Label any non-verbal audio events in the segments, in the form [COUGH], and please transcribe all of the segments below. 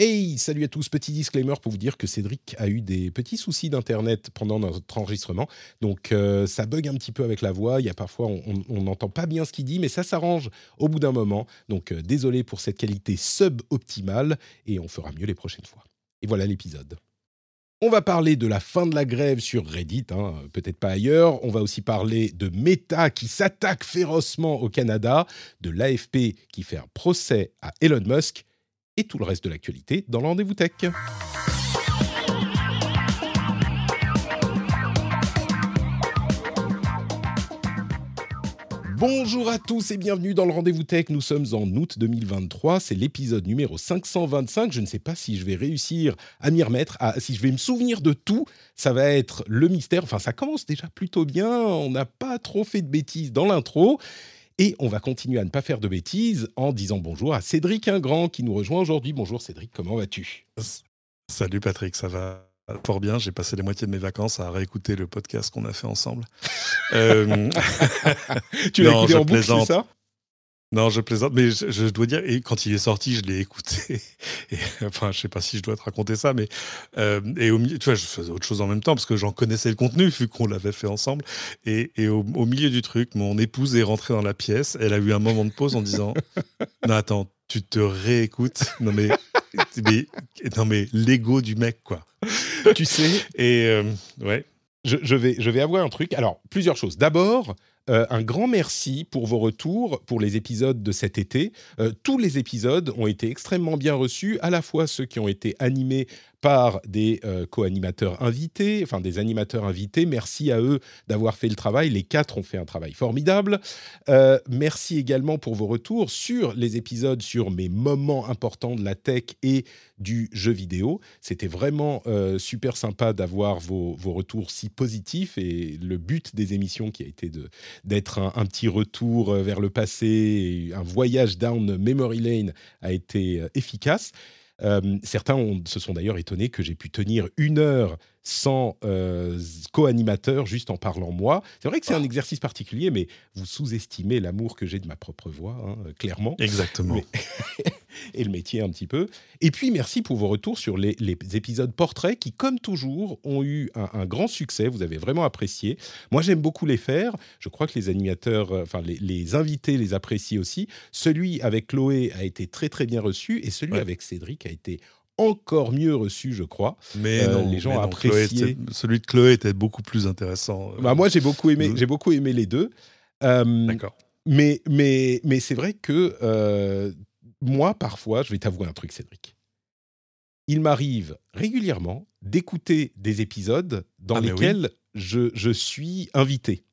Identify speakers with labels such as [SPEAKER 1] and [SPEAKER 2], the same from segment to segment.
[SPEAKER 1] Hey, salut à tous, petit disclaimer pour vous dire que Cédric a eu des petits soucis d'internet pendant notre enregistrement, donc euh, ça bug un petit peu avec la voix, il y a parfois on n'entend pas bien ce qu'il dit, mais ça s'arrange au bout d'un moment, donc euh, désolé pour cette qualité suboptimale, et on fera mieux les prochaines fois. Et voilà l'épisode. On va parler de la fin de la grève sur Reddit, hein, peut-être pas ailleurs. On va aussi parler de Meta qui s'attaque férocement au Canada, de l'AFP qui fait un procès à Elon Musk et tout le reste de l'actualité dans le rendez-vous tech. Bonjour à tous et bienvenue dans le Rendez-vous Tech. Nous sommes en août 2023. C'est l'épisode numéro 525. Je ne sais pas si je vais réussir à m'y remettre, si je vais me souvenir de tout. Ça va être le mystère. Enfin, ça commence déjà plutôt bien. On n'a pas trop fait de bêtises dans l'intro. Et on va continuer à ne pas faire de bêtises en disant bonjour à Cédric Ingrand qui nous rejoint aujourd'hui. Bonjour Cédric, comment vas-tu?
[SPEAKER 2] Salut Patrick, ça va fort bien. J'ai passé la moitié de mes vacances à réécouter le podcast qu'on a fait ensemble. [LAUGHS]
[SPEAKER 1] euh... tu l'as écouté en boucle, c'est ça?
[SPEAKER 2] Non, je plaisante, mais je, dois dire, et quand il est sorti, je l'ai écouté. [LAUGHS] Et, enfin, je sais pas si je dois te raconter ça, mais euh, et au milieu, tu vois, je faisais autre chose en même temps parce que j'en connaissais le contenu vu qu'on l'avait fait ensemble. Et, et au, milieu du truc, mon épouse est rentrée dans la pièce. Elle a eu un moment de pause en disant [LAUGHS] "Non, attends, tu te réécoutes Non mais, mais non mais l'ego du mec quoi."
[SPEAKER 1] Tu sais
[SPEAKER 2] Et euh, ouais.
[SPEAKER 1] Je, je, vais, je vais avoir un truc. Alors, plusieurs choses. D'abord, euh, un grand merci pour vos retours pour les épisodes de cet été. Euh, tous les épisodes ont été extrêmement bien reçus, à la fois ceux qui ont été animés par des euh, co-animateurs invités, enfin des animateurs invités. Merci à eux d'avoir fait le travail. Les quatre ont fait un travail formidable. Euh, merci également pour vos retours sur les épisodes sur mes moments importants de la tech et du jeu vidéo. C'était vraiment euh, super sympa d'avoir vos, vos, retours si positifs et le but des émissions qui a été d'être un, un, petit retour vers le passé, un voyage down memory lane a été efficace. Euh, certains se sont d'ailleurs étonnés que j'ai pu tenir une heure sans euh, co-animateur, juste en parlant moi. C'est vrai que c'est un exercice particulier, mais vous sous-estimez l'amour que j'ai de ma propre voix, hein, clairement.
[SPEAKER 2] Exactement. [LAUGHS]
[SPEAKER 1] et le métier un petit peu. Et puis, merci pour vos retours sur les, épisodes portraits qui, comme toujours, ont eu un, grand succès. Vous avez vraiment apprécié. Moi, j'aime beaucoup les faire. Je crois que les animateurs, euh, enfin, les, invités les apprécient aussi. Celui avec Chloé a été très, très bien reçu et celui avec Cédric a été encore mieux reçu, je crois.
[SPEAKER 2] Mais euh, les gens apprécié. celui de Chloé était beaucoup plus intéressant.
[SPEAKER 1] Euh, bah, moi, j'ai beaucoup aimé. J'ai beaucoup aimé les deux.
[SPEAKER 2] Euh, D'accord.
[SPEAKER 1] Mais mais mais c'est vrai que moi, parfois, je vais t'avouer un truc, Cédric. Il m'arrive régulièrement d'écouter des épisodes dans ah, lesquels je, je suis invité.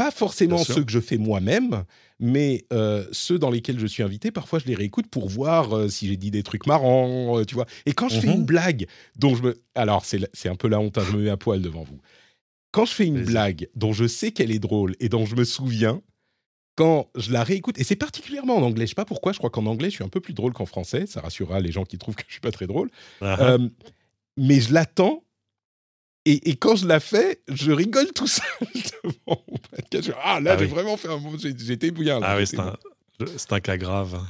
[SPEAKER 1] Pas forcément ceux que je fais moi-même, mais euh, ceux dans lesquels je suis invité, parfois je les réécoute pour voir euh, si j'ai dit des trucs marrants, euh, tu vois. Et quand je fais une mmh blague dont je me... Alors, c'est un peu la honte, hein, je me mets à poil devant vous. Quand je fais une blague dont je sais qu'elle est drôle et dont je me souviens, quand je la réécoute, et c'est particulièrement en anglais, je sais pas pourquoi, je crois qu'en anglais je suis un peu plus drôle qu'en français, ça rassurera les gens qui trouvent que je suis pas très drôle, ah ah. mais je l'attends et, quand je la fais, je rigole tout seul [LAUGHS] devant mon podcast. Ah, là, ah j'ai vraiment fait un mot. J'étais bouillant.
[SPEAKER 2] Ah oui, c'est un, un, cas grave.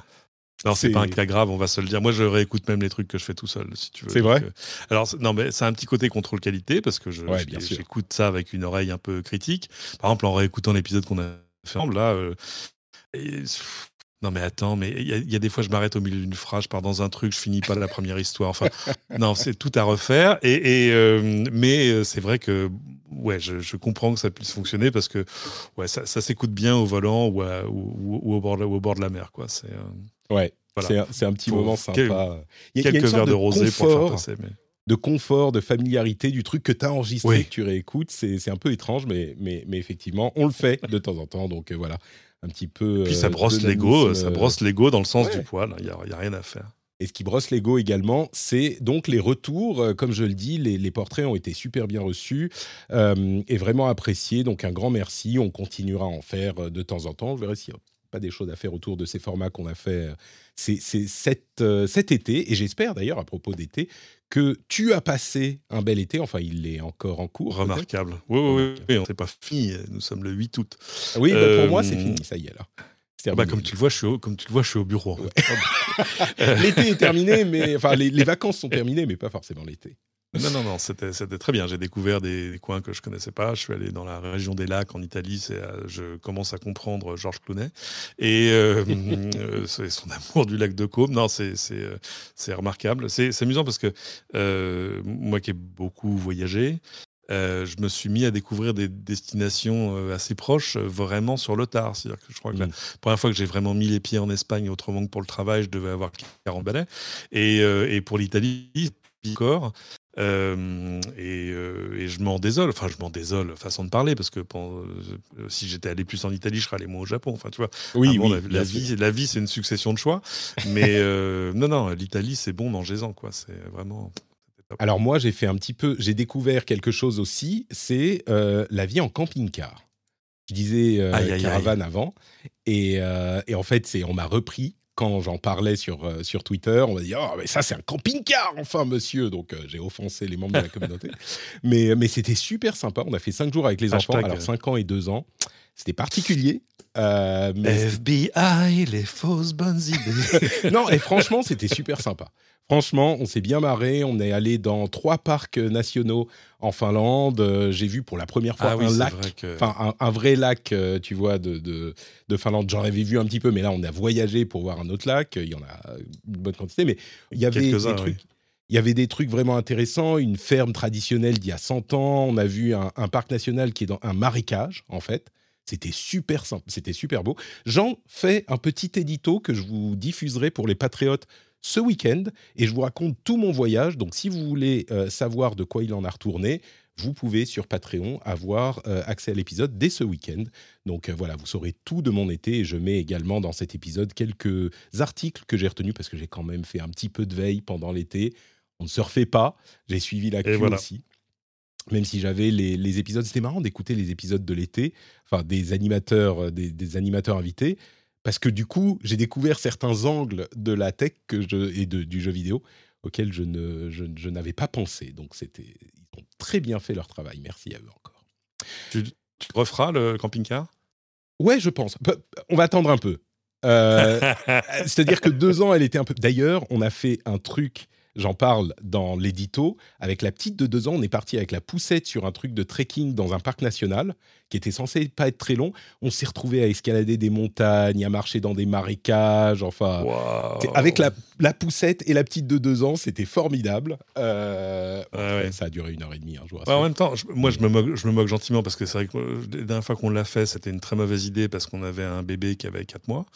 [SPEAKER 2] Non, c'est pas un cas grave, on va se le dire. Moi, je réécoute même les trucs que je fais tout seul, si tu veux.
[SPEAKER 1] C'est vrai.
[SPEAKER 2] Euh, alors, non, mais c'est un petit côté contrôle qualité parce que j'écoute ça avec une oreille un peu critique. Par exemple, en réécoutant l'épisode qu'on a fait ensemble, là, euh, non mais attends, mais il y, a des fois je m'arrête au milieu d'une phrase, je pars dans un truc, je finis pas la première histoire. Enfin, [LAUGHS] non, c'est tout à refaire. Et, euh, mais euh, c'est vrai que ouais, je, comprends que ça puisse fonctionner parce que ouais, ça, s'écoute bien au volant ou, ou, au, bord de, au bord de la mer, quoi. C'est
[SPEAKER 1] euh, ouais, c'est un, petit moment sympa.
[SPEAKER 2] Quelques verres de, rosé pour faire passer. Mais
[SPEAKER 1] de confort, de familiarité du truc que tu as enregistré, que tu réécoutes. C'est un peu étrange, mais, mais, mais, effectivement, on le fait de temps en temps. Donc voilà, un petit peu.
[SPEAKER 2] Puis ça brosse l'ego, ça brosse l'ego dans le sens du poil. Il n'y a, rien à faire.
[SPEAKER 1] Et ce qui brosse l'ego également, c'est donc les retours. Comme je le dis, les, portraits ont été super bien reçus et vraiment appréciés. Donc un grand merci. On continuera à en faire de temps en temps. Je verrai s'il n'y a pas des choses à faire autour de ces formats qu'on a fait c'est cet, cet été. Et j'espère d'ailleurs, à propos d'été, que tu as passé un bel été. Enfin, il est encore en cours.
[SPEAKER 2] Remarquable. Oui, oui, oui. On n'est pas fini. Nous sommes le 8 août.
[SPEAKER 1] Oui, bah, pour moi, c'est fini. Ça y est, là.
[SPEAKER 2] Bah, comme, tu le vois, je suis au, comme tu le vois, je suis au bureau. [LAUGHS] [LAUGHS]
[SPEAKER 1] l'été est terminé, mais enfin, les, les, vacances sont terminées, mais pas forcément l'été.
[SPEAKER 2] Non, non, non, c'était très bien. J'ai découvert des, coins que je connaissais pas. Je suis allé dans la région des lacs en Italie. Euh, je commence à comprendre Georges Clounet et euh, [LAUGHS] euh, son amour du lac de Caume. Non, c'est remarquable. C'est amusant parce que moi qui ai beaucoup voyagé, je me suis mis à découvrir des destinations assez proches, vraiment sur le tard. C'est-à-dire que je crois que la mmh. première fois que j'ai vraiment mis les pieds en Espagne, autrement que pour le travail, je devais avoir 40 balais. Et, et pour l'Italie, encore, euh, et, je m'en désole, enfin je m'en désole, façon de parler, parce que euh, si j'étais allé plus en Italie, je serais allé moins au Japon. Enfin, tu vois,
[SPEAKER 1] oui, oui
[SPEAKER 2] la, vie, la vie, c'est une succession de choix. Mais euh, [LAUGHS] non, non, l'Italie, c'est bon, mangez-en, quoi. C'est vraiment.
[SPEAKER 1] Alors moi, j'ai fait un petit peu, j'ai découvert quelque chose aussi, c'est la vie en camping-car. Je disais caravane avant, et, et, en fait, c'est on m'a repris quand j'en parlais sur, euh, sur Twitter, on m'a dit Oh, mais ça, c'est un camping-car, enfin, monsieur Donc, euh, j'ai offensé les membres de la communauté. [LAUGHS] mais mais c'était super sympa. On a fait cinq jours avec les enfants, alors 5 ans et 2 ans. C'était particulier.
[SPEAKER 2] Euh, FBI, les fausses bonnes idées. [LAUGHS]
[SPEAKER 1] non, et franchement, c'était super sympa. Franchement, on s'est bien marré. On est allé dans trois parcs nationaux en Finlande. Euh, j'ai vu pour la première fois ah un lac, enfin un, vrai lac, euh, tu vois, de, de, Finlande. J'en avais vu un petit peu, mais là, on a voyagé pour voir un autre lac. Il y en a une bonne quantité, mais il y avait des trucs. Il y avait des trucs vraiment intéressants, une ferme traditionnelle d'il y a 100 ans. On a vu un, un parc national qui est dans un marécage, en fait. C'était super simple, c'était super beau. J'en fais un petit édito que je vous diffuserai pour les patriotes ce week-end et je vous raconte tout mon voyage. Donc, si vous voulez euh, savoir de quoi il en a retourné, vous pouvez sur Patreon avoir euh, accès à l'épisode dès ce week-end. Donc euh, voilà, vous saurez tout de mon été et je mets également dans cet épisode quelques articles que j'ai retenus parce que j'ai quand même fait un petit peu de veille pendant l'été. On ne se refait pas, j'ai suivi la voilà. aussi. Même si j'avais les, épisodes, c'était marrant d'écouter les épisodes de l'été, enfin des animateurs, des animateurs invités parce que du coup, j'ai découvert certains angles de la tech que je, et de, du jeu vidéo auxquels je, ne, je, n'avais pas pensé. Donc, c'était, ils ont très bien fait leur travail. Merci à eux encore.
[SPEAKER 2] Tu, referas le camping-car?
[SPEAKER 1] Ouais, je pense. On va attendre un peu. Euh, [LAUGHS] c'est-à-dire que deux ans, elle était un peu. D'ailleurs, on a fait un truc J'en parle dans l'édito. Avec la petite de deux ans, on est parti avec la poussette sur un truc de trekking dans un parc national qui était censé pas être très long. On s'est retrouvé à escalader des montagnes, à marcher dans des marécages. Enfin, avec la, la, poussette et la petite de deux ans, c'était formidable. Euh, ça a duré une heure et demie un jour.
[SPEAKER 2] en même temps, moi, je me, moque, je me moque gentiment parce que c'est vrai que euh, la dernière fois qu'on l'a fait, c'était une très mauvaise idée parce qu'on avait un bébé qui avait 4 mois.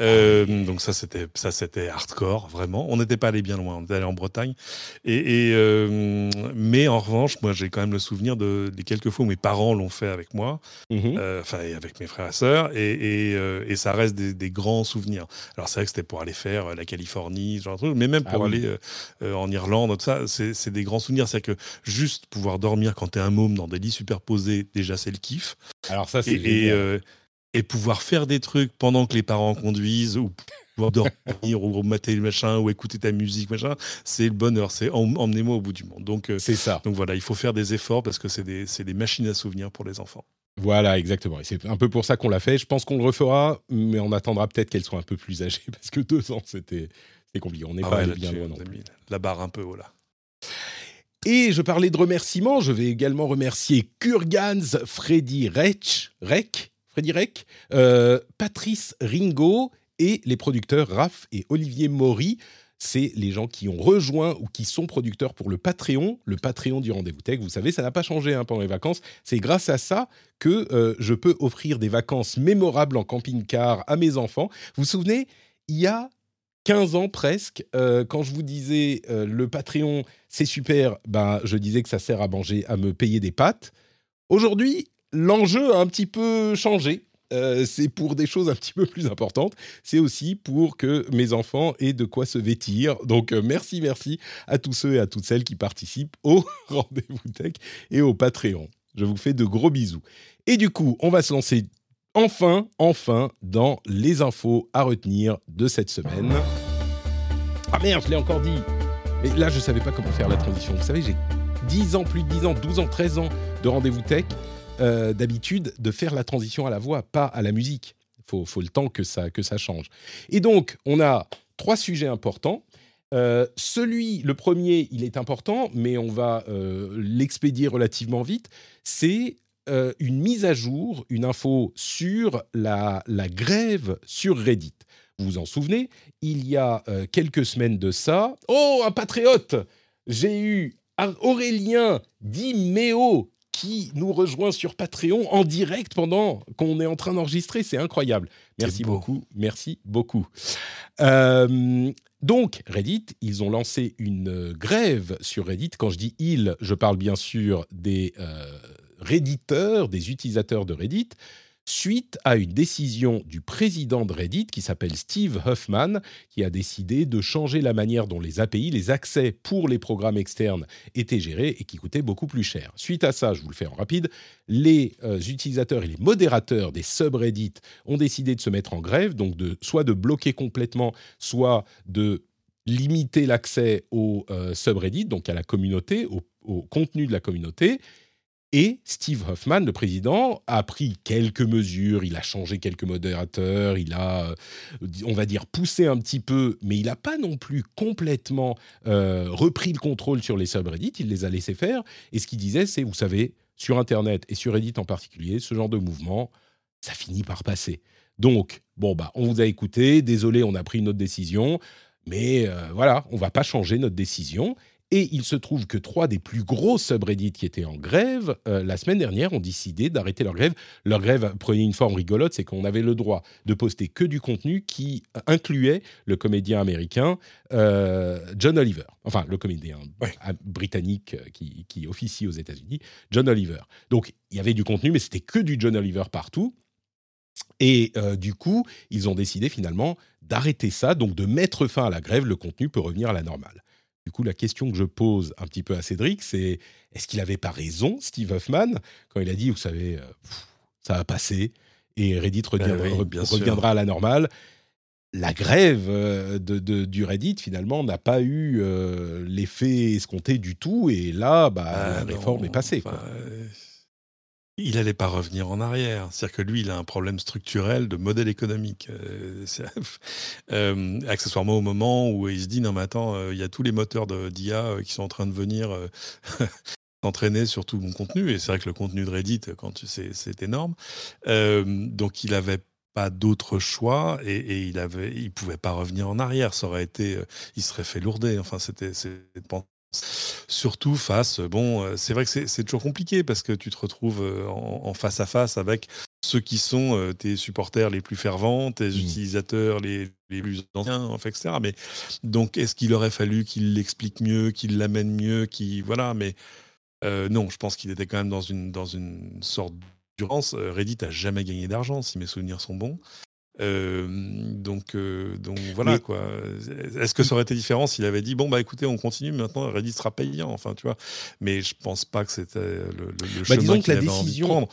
[SPEAKER 2] Euh, ah donc ça, c'était ça, c'était hardcore, vraiment. On n'était pas allé bien loin. On était allé en Bretagne. Et, mais en revanche, moi, j'ai quand même le souvenir de, des quelques fois où mes parents l'ont fait avec moi. Mmh euh, enfin avec mes frères et sœurs, et, euh, et, ça reste des, grands souvenirs. Alors c'est vrai que c'était pour aller faire euh, la Californie, genre de truc, mais même ah pour aller en Irlande, tout ça, c'est des grands souvenirs. C'est que juste pouvoir dormir quand t'es un môme dans des lits superposés, déjà c'est le kiff.
[SPEAKER 1] Alors ça c'est
[SPEAKER 2] et, et, pouvoir faire des trucs pendant que les parents conduisent ou pouvoir dormir ou mater le machin ou écouter ta musique machin c'est le bonheur c'est emmenez-moi au bout du monde donc
[SPEAKER 1] c'est ça
[SPEAKER 2] donc voilà il faut faire des efforts parce que c'est des, des machines à souvenirs pour les enfants
[SPEAKER 1] voilà, exactement. Et c'est un peu pour ça qu'on l'a fait. Je pense qu'on le refera, mais on attendra peut-être qu'elle soit un peu plus âgée, [LAUGHS] parce que deux ans, c'était compliqué. On n'est ah pas bien loin non
[SPEAKER 2] La barre un peu haut, là.
[SPEAKER 1] Et je parlais de remerciements, je vais également remercier Kurgans, Freddy Rech, Rec, Freddy Rec, euh, Patrice Ringo et les producteurs Raph et Olivier Maury c'est les gens qui ont rejoint ou qui sont producteurs pour le Patreon, le Patreon du Rendez-vous Tech. Vous savez, ça n'a pas changé hein, pendant les vacances. C'est grâce à ça que euh, je peux offrir des vacances mémorables en camping-car à mes enfants. Vous vous souvenez, il y a 15 ans presque, euh, quand je vous disais euh, le Patreon, c'est super, ben, je disais que ça sert à manger, à me payer des pâtes. Aujourd'hui, l'enjeu a un petit peu changé. Euh, c'est pour des choses un petit peu plus importantes. C'est aussi pour que mes enfants aient de quoi se vêtir. Donc, euh, merci, merci à tous ceux et à toutes celles qui participent au [LAUGHS] Rendez-vous Tech et au Patreon. Je vous fais de gros bisous. Et du coup, on va se lancer enfin, enfin, dans les infos à retenir de cette semaine. Ah merde, je l'ai encore dit. Mais là, je ne savais pas comment faire la transition. Vous savez, j'ai 10 ans, plus de 10 ans, 12 ans, 13 ans de rendez-vous tech. Euh, d'habitude de faire la transition à la voix, pas à la musique. Il faut, le temps que ça, que ça change. Et donc, on a trois sujets importants. Euh, celui, le premier, il est important, mais on va euh, l'expédier relativement vite. C'est une mise à jour, une info sur la, grève sur Reddit. Vous vous en souvenez Il y a quelques semaines de ça. Oh, un patriote J'ai eu Aurélien Dimeo qui nous rejoint sur Patreon en direct pendant qu'on est en train d'enregistrer. C'est incroyable. Merci beaucoup. Merci beaucoup. Euh, donc, Reddit, ils ont lancé une grève sur Reddit. Quand je dis ils, je parle bien sûr des euh, Redditeurs, des utilisateurs de Reddit suite à une décision du président de Reddit qui s'appelle Steve Huffman, qui a décidé de changer la manière dont les API, les accès pour les programmes externes étaient gérés et qui coûtaient beaucoup plus cher. Suite à ça, je vous le fais en rapide, les euh, utilisateurs et les modérateurs des subreddits ont décidé de se mettre en grève, donc de, soit de bloquer complètement, soit de limiter l'accès au euh, subreddit, donc à la communauté, au contenu de la communauté, et Steve Hoffman, le président, a pris quelques mesures, il a changé quelques modérateurs, il a, euh, on va dire, poussé un petit peu, mais il n'a pas non plus complètement euh, repris le contrôle sur les subreddits, il les a laissés faire. Et ce qu'il disait, c'est, vous savez, sur Internet et sur Reddit en particulier, ce genre de mouvement, ça finit par passer. Donc, bon, bah, on vous a écouté, désolé, on a pris une autre décision, mais euh, voilà, on va pas changer notre décision. Et il se trouve que trois des plus gros subreddits qui étaient en grève euh, la semaine dernière ont décidé d'arrêter leur grève. Leur grève prenait une forme rigolote, c'est qu'on avait le droit de poster que du contenu qui incluait le comédien américain euh, John Oliver, enfin le comédien britannique euh, qui, qui officie aux États-Unis, John Oliver. Donc il y avait du contenu, mais c'était que du John Oliver partout. Et du coup, ils ont décidé finalement d'arrêter ça, donc de mettre fin à la grève. Le contenu peut revenir à la normale. Du coup, la question que je pose un petit peu à Cédric, c'est est-ce qu'il n'avait pas raison, Steve Huffman, quand il a dit, vous savez, euh, ça va passer et Reddit ben reviendra à la normale la grève euh, de, du Reddit, finalement, n'a pas eu euh, l'effet escompté du tout. Et là, bah, ah la réforme est passée. Quoi.
[SPEAKER 2] Il n'allait pas revenir en arrière. C'est-à-dire que lui, il a un problème structurel de modèle économique. Euh, [LAUGHS] euh, accessoirement au moment où il se dit, non mais attends, euh, il y a tous les moteurs d'IA qui sont en train de venir [LAUGHS] s'entraîner sur tout mon contenu. Et c'est vrai que le contenu de Reddit, quand c'est énorme. donc il n'avait pas d'autre choix et, il avait pouvait pas revenir en arrière ça aurait été il serait fait lourder enfin c'était Surtout face, bon, euh, c'est vrai que c'est toujours compliqué parce que tu te retrouves euh, en, face à face avec ceux qui sont euh, tes supporters les plus fervents, tes mmh. utilisateurs les, plus anciens, enfin, etc. Mais donc, est-ce qu'il aurait fallu qu'il l'explique mieux, qu'il l'amène mieux, qui voilà, mais non, je pense qu'il était quand même dans une, dans une sorte d'urgence. Reddit a jamais gagné d'argent, si mes souvenirs sont bons. Euh, donc, euh, donc voilà quoi. Est-ce que ça aurait été différent s'il avait dit bon bah écoutez on continue maintenant Reddit sera payant enfin tu vois. Mais je pense pas que c'était le, le, bah, chemin qu'il avait envie de prendre.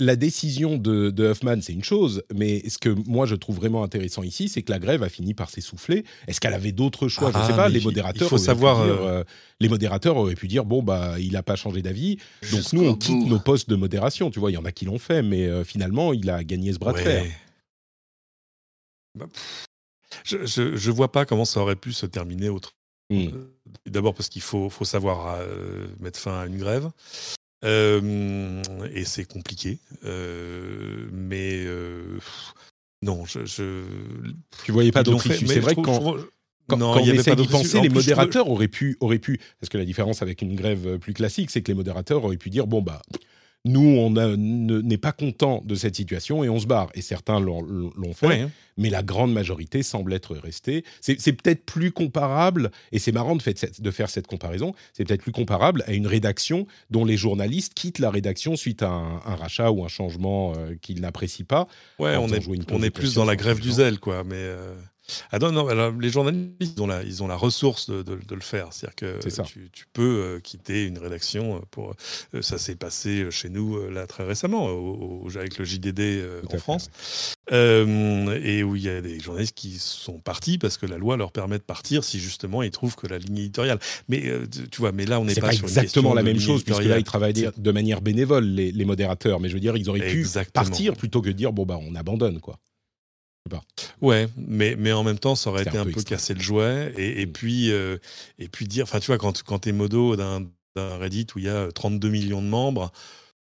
[SPEAKER 1] La décision de, de Huffman, c'est une chose, mais ce que moi je trouve vraiment intéressant ici, c'est que la grève a fini par s'essouffler. Est-ce qu'elle avait d'autres choix? Je ne sais ah, pas. Les modérateurs, il faut savoir, euh, les modérateurs auraient pu dire bon bah il n'a pas changé d'avis, donc nous on quitte nos postes de modération. Tu vois, il y en a qui l'ont fait, mais finalement il a gagné ce bras de fer.
[SPEAKER 2] Bah, je, je, vois pas comment ça aurait pu se terminer autre. Mmh. Euh, d'abord parce qu'il faut, faut savoir euh, mettre fin à une grève. Euh, et c'est compliqué. mais non, je, je,
[SPEAKER 1] Tu voyais pas d'autre issue. C'est vrai que quand, quand, non, on essaie d'y penser, les modérateurs auraient, pu, auraient pu. Parce que la différence avec une grève plus classique, c'est que les modérateurs auraient pu dire bon, bah nous, on n'est pas content de cette situation et on se barre. Et certains l'ont fait, hein. mais la grande majorité semble être restée. C'est peut-être plus comparable, et c'est marrant de, de, faire cette comparaison, c'est peut-être plus comparable à une rédaction dont les journalistes quittent la rédaction suite à un, rachat ou un changement euh, qu'ils n'apprécient pas.
[SPEAKER 2] Ouais, on est, on est plus dans la grève du zèle, quoi. Mais euh, ah non, non les journalistes, ils ont la, ils ont la ressource de, de, le faire. C'est-à-dire que tu, tu, peux euh, quitter une rédaction pour. Euh, ça s'est passé chez nous euh, là très récemment, avec le JDD en France, et où il y a des journalistes qui sont partis parce que la loi leur permet de partir si justement ils trouvent que la ligne éditoriale. Mais tu vois, mais là on n'est pas, sur
[SPEAKER 1] exactement la même chose puisque là ils travaillent de manière bénévole les, les, modérateurs. Mais je veux dire, ils auraient pu partir plutôt que de dire bon bah on abandonne quoi.
[SPEAKER 2] Ouais, mais, mais en même temps, ça aurait été un, peu, casser le jouet. Et, puis, euh, et puis dire, enfin, tu vois, quand, quand tu es modo d'un Reddit où il y a 32 millions de membres,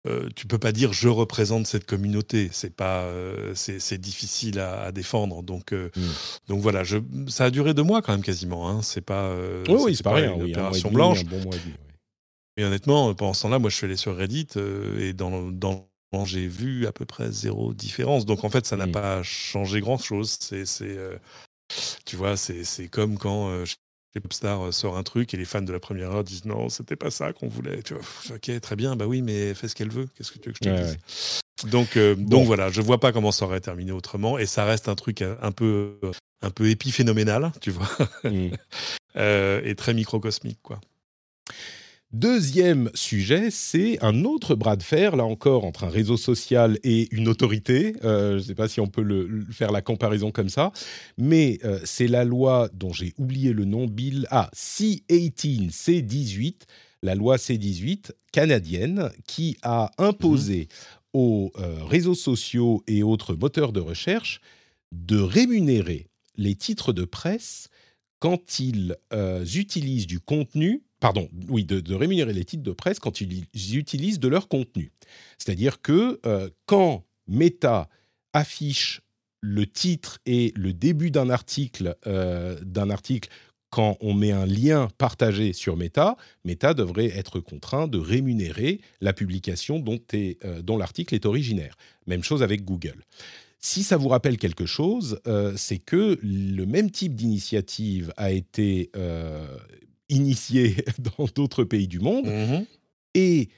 [SPEAKER 2] euh, tu peux pas dire je représente cette communauté. C'est pas, euh, c'est difficile à, défendre. Donc, mm. donc voilà, je, ça a duré deux mois quand même quasiment. Hein. C'est pas,
[SPEAKER 1] oui, c'est pas,
[SPEAKER 2] une opération blanche. Et honnêtement, pendant ce temps-là, moi, je suis allé sur Reddit et dans, dans j'ai vu à peu près zéro différence. Donc en fait, ça n'a pas changé grand-chose. C'est, euh, tu vois, c'est, comme quand euh, Popstar euh, sort un truc et les fans de la première heure disent non, c'était pas ça qu'on voulait. Tu vois, ok, très bien, bah oui, mais fais ce qu'elle veut. Qu'est-ce que tu veux que je te dise? Donc, donc voilà, je vois pas comment ça aurait terminé autrement. Et ça reste un truc un peu, un peu épiphénoménal, tu vois, mmh. [LAUGHS] et très microcosmique, quoi.
[SPEAKER 1] Deuxième sujet, c'est un autre bras de fer, là encore, entre un réseau social et une autorité. Euh, je ne sais pas si on peut le, faire la comparaison comme ça, mais euh, c'est la loi dont j'ai oublié le nom, Bill. Ah, C18, C18, la loi C18 canadienne, qui a imposé mhm. aux euh, réseaux sociaux et autres moteurs de recherche de rémunérer les titres de presse quand ils utilisent du contenu pardon, oui, de, rémunérer les titres de presse quand ils, utilisent de leur contenu. C'est-à-dire que euh, quand Meta affiche le titre et le début d'un article, euh, d'un article quand on met un lien partagé sur Meta, Meta devrait être contraint de rémunérer la publication dont, euh, dont l'article est originaire. Même chose avec Google. Si ça vous rappelle quelque chose, c'est que le même type d'initiative a été initiés [LAUGHS] dans d'autres pays du monde. Mmh Et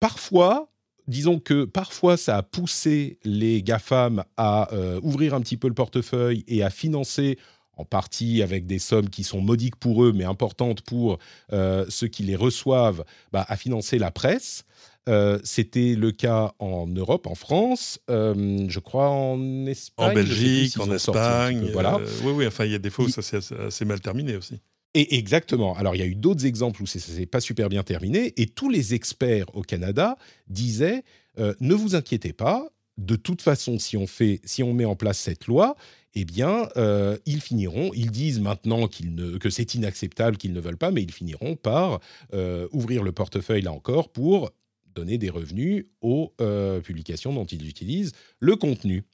[SPEAKER 1] parfois, disons que parfois ça a poussé les GAFAM à euh, ouvrir un petit peu le portefeuille et à financer en partie avec des sommes qui sont modiques pour eux, mais importantes pour euh, ceux qui les reçoivent, bah, à financer la presse. Euh, c'était le cas en Europe, en France, je crois en Espagne.
[SPEAKER 2] En Belgique, en Espagne. voilà. oui, oui, enfin, il y a des fois où ça s'est assez mal terminé aussi.
[SPEAKER 1] Et exactement. Alors, il y a eu d'autres exemples où ça s'est pas super bien terminé, et tous les experts au Canada disaient euh, ne vous inquiétez pas. De toute façon, si on fait, si on met en place cette loi, eh bien, euh, ils finiront. Ils disent maintenant ne, que c'est inacceptable, qu'ils ne veulent pas, mais ils finiront par euh, ouvrir le portefeuille là encore pour donner des revenus aux publications dont ils utilisent le contenu.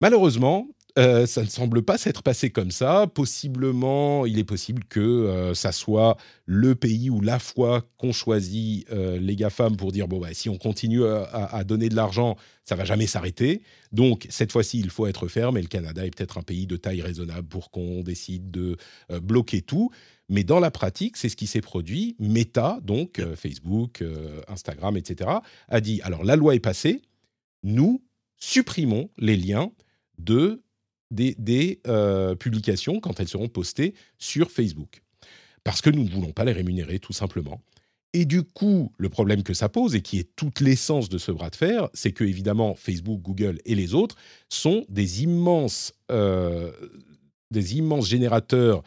[SPEAKER 1] Malheureusement, euh, ça ne semble pas s'être passé comme ça. Possiblement, il est possible que euh, ça soit le pays ou la foi qu'on choisit euh, les GAFAM pour dire bon, bah, si on continue à, donner de l'argent, ça va jamais s'arrêter. Donc, cette fois-ci, il faut être ferme et le Canada est peut-être un pays de taille raisonnable pour qu'on décide de bloquer tout. Mais dans la pratique, c'est ce qui s'est produit. Meta, donc Facebook, Instagram, etc., a dit alors la loi est passée, nous supprimons les liens de des, euh, publications quand elles seront postées sur Facebook. Parce que nous ne voulons pas les rémunérer, tout simplement. Et du coup, le problème que ça pose, et qui est toute l'essence de ce bras de fer, c'est que, évidemment, Facebook, Google et les autres sont des immenses, euh, des immenses générateurs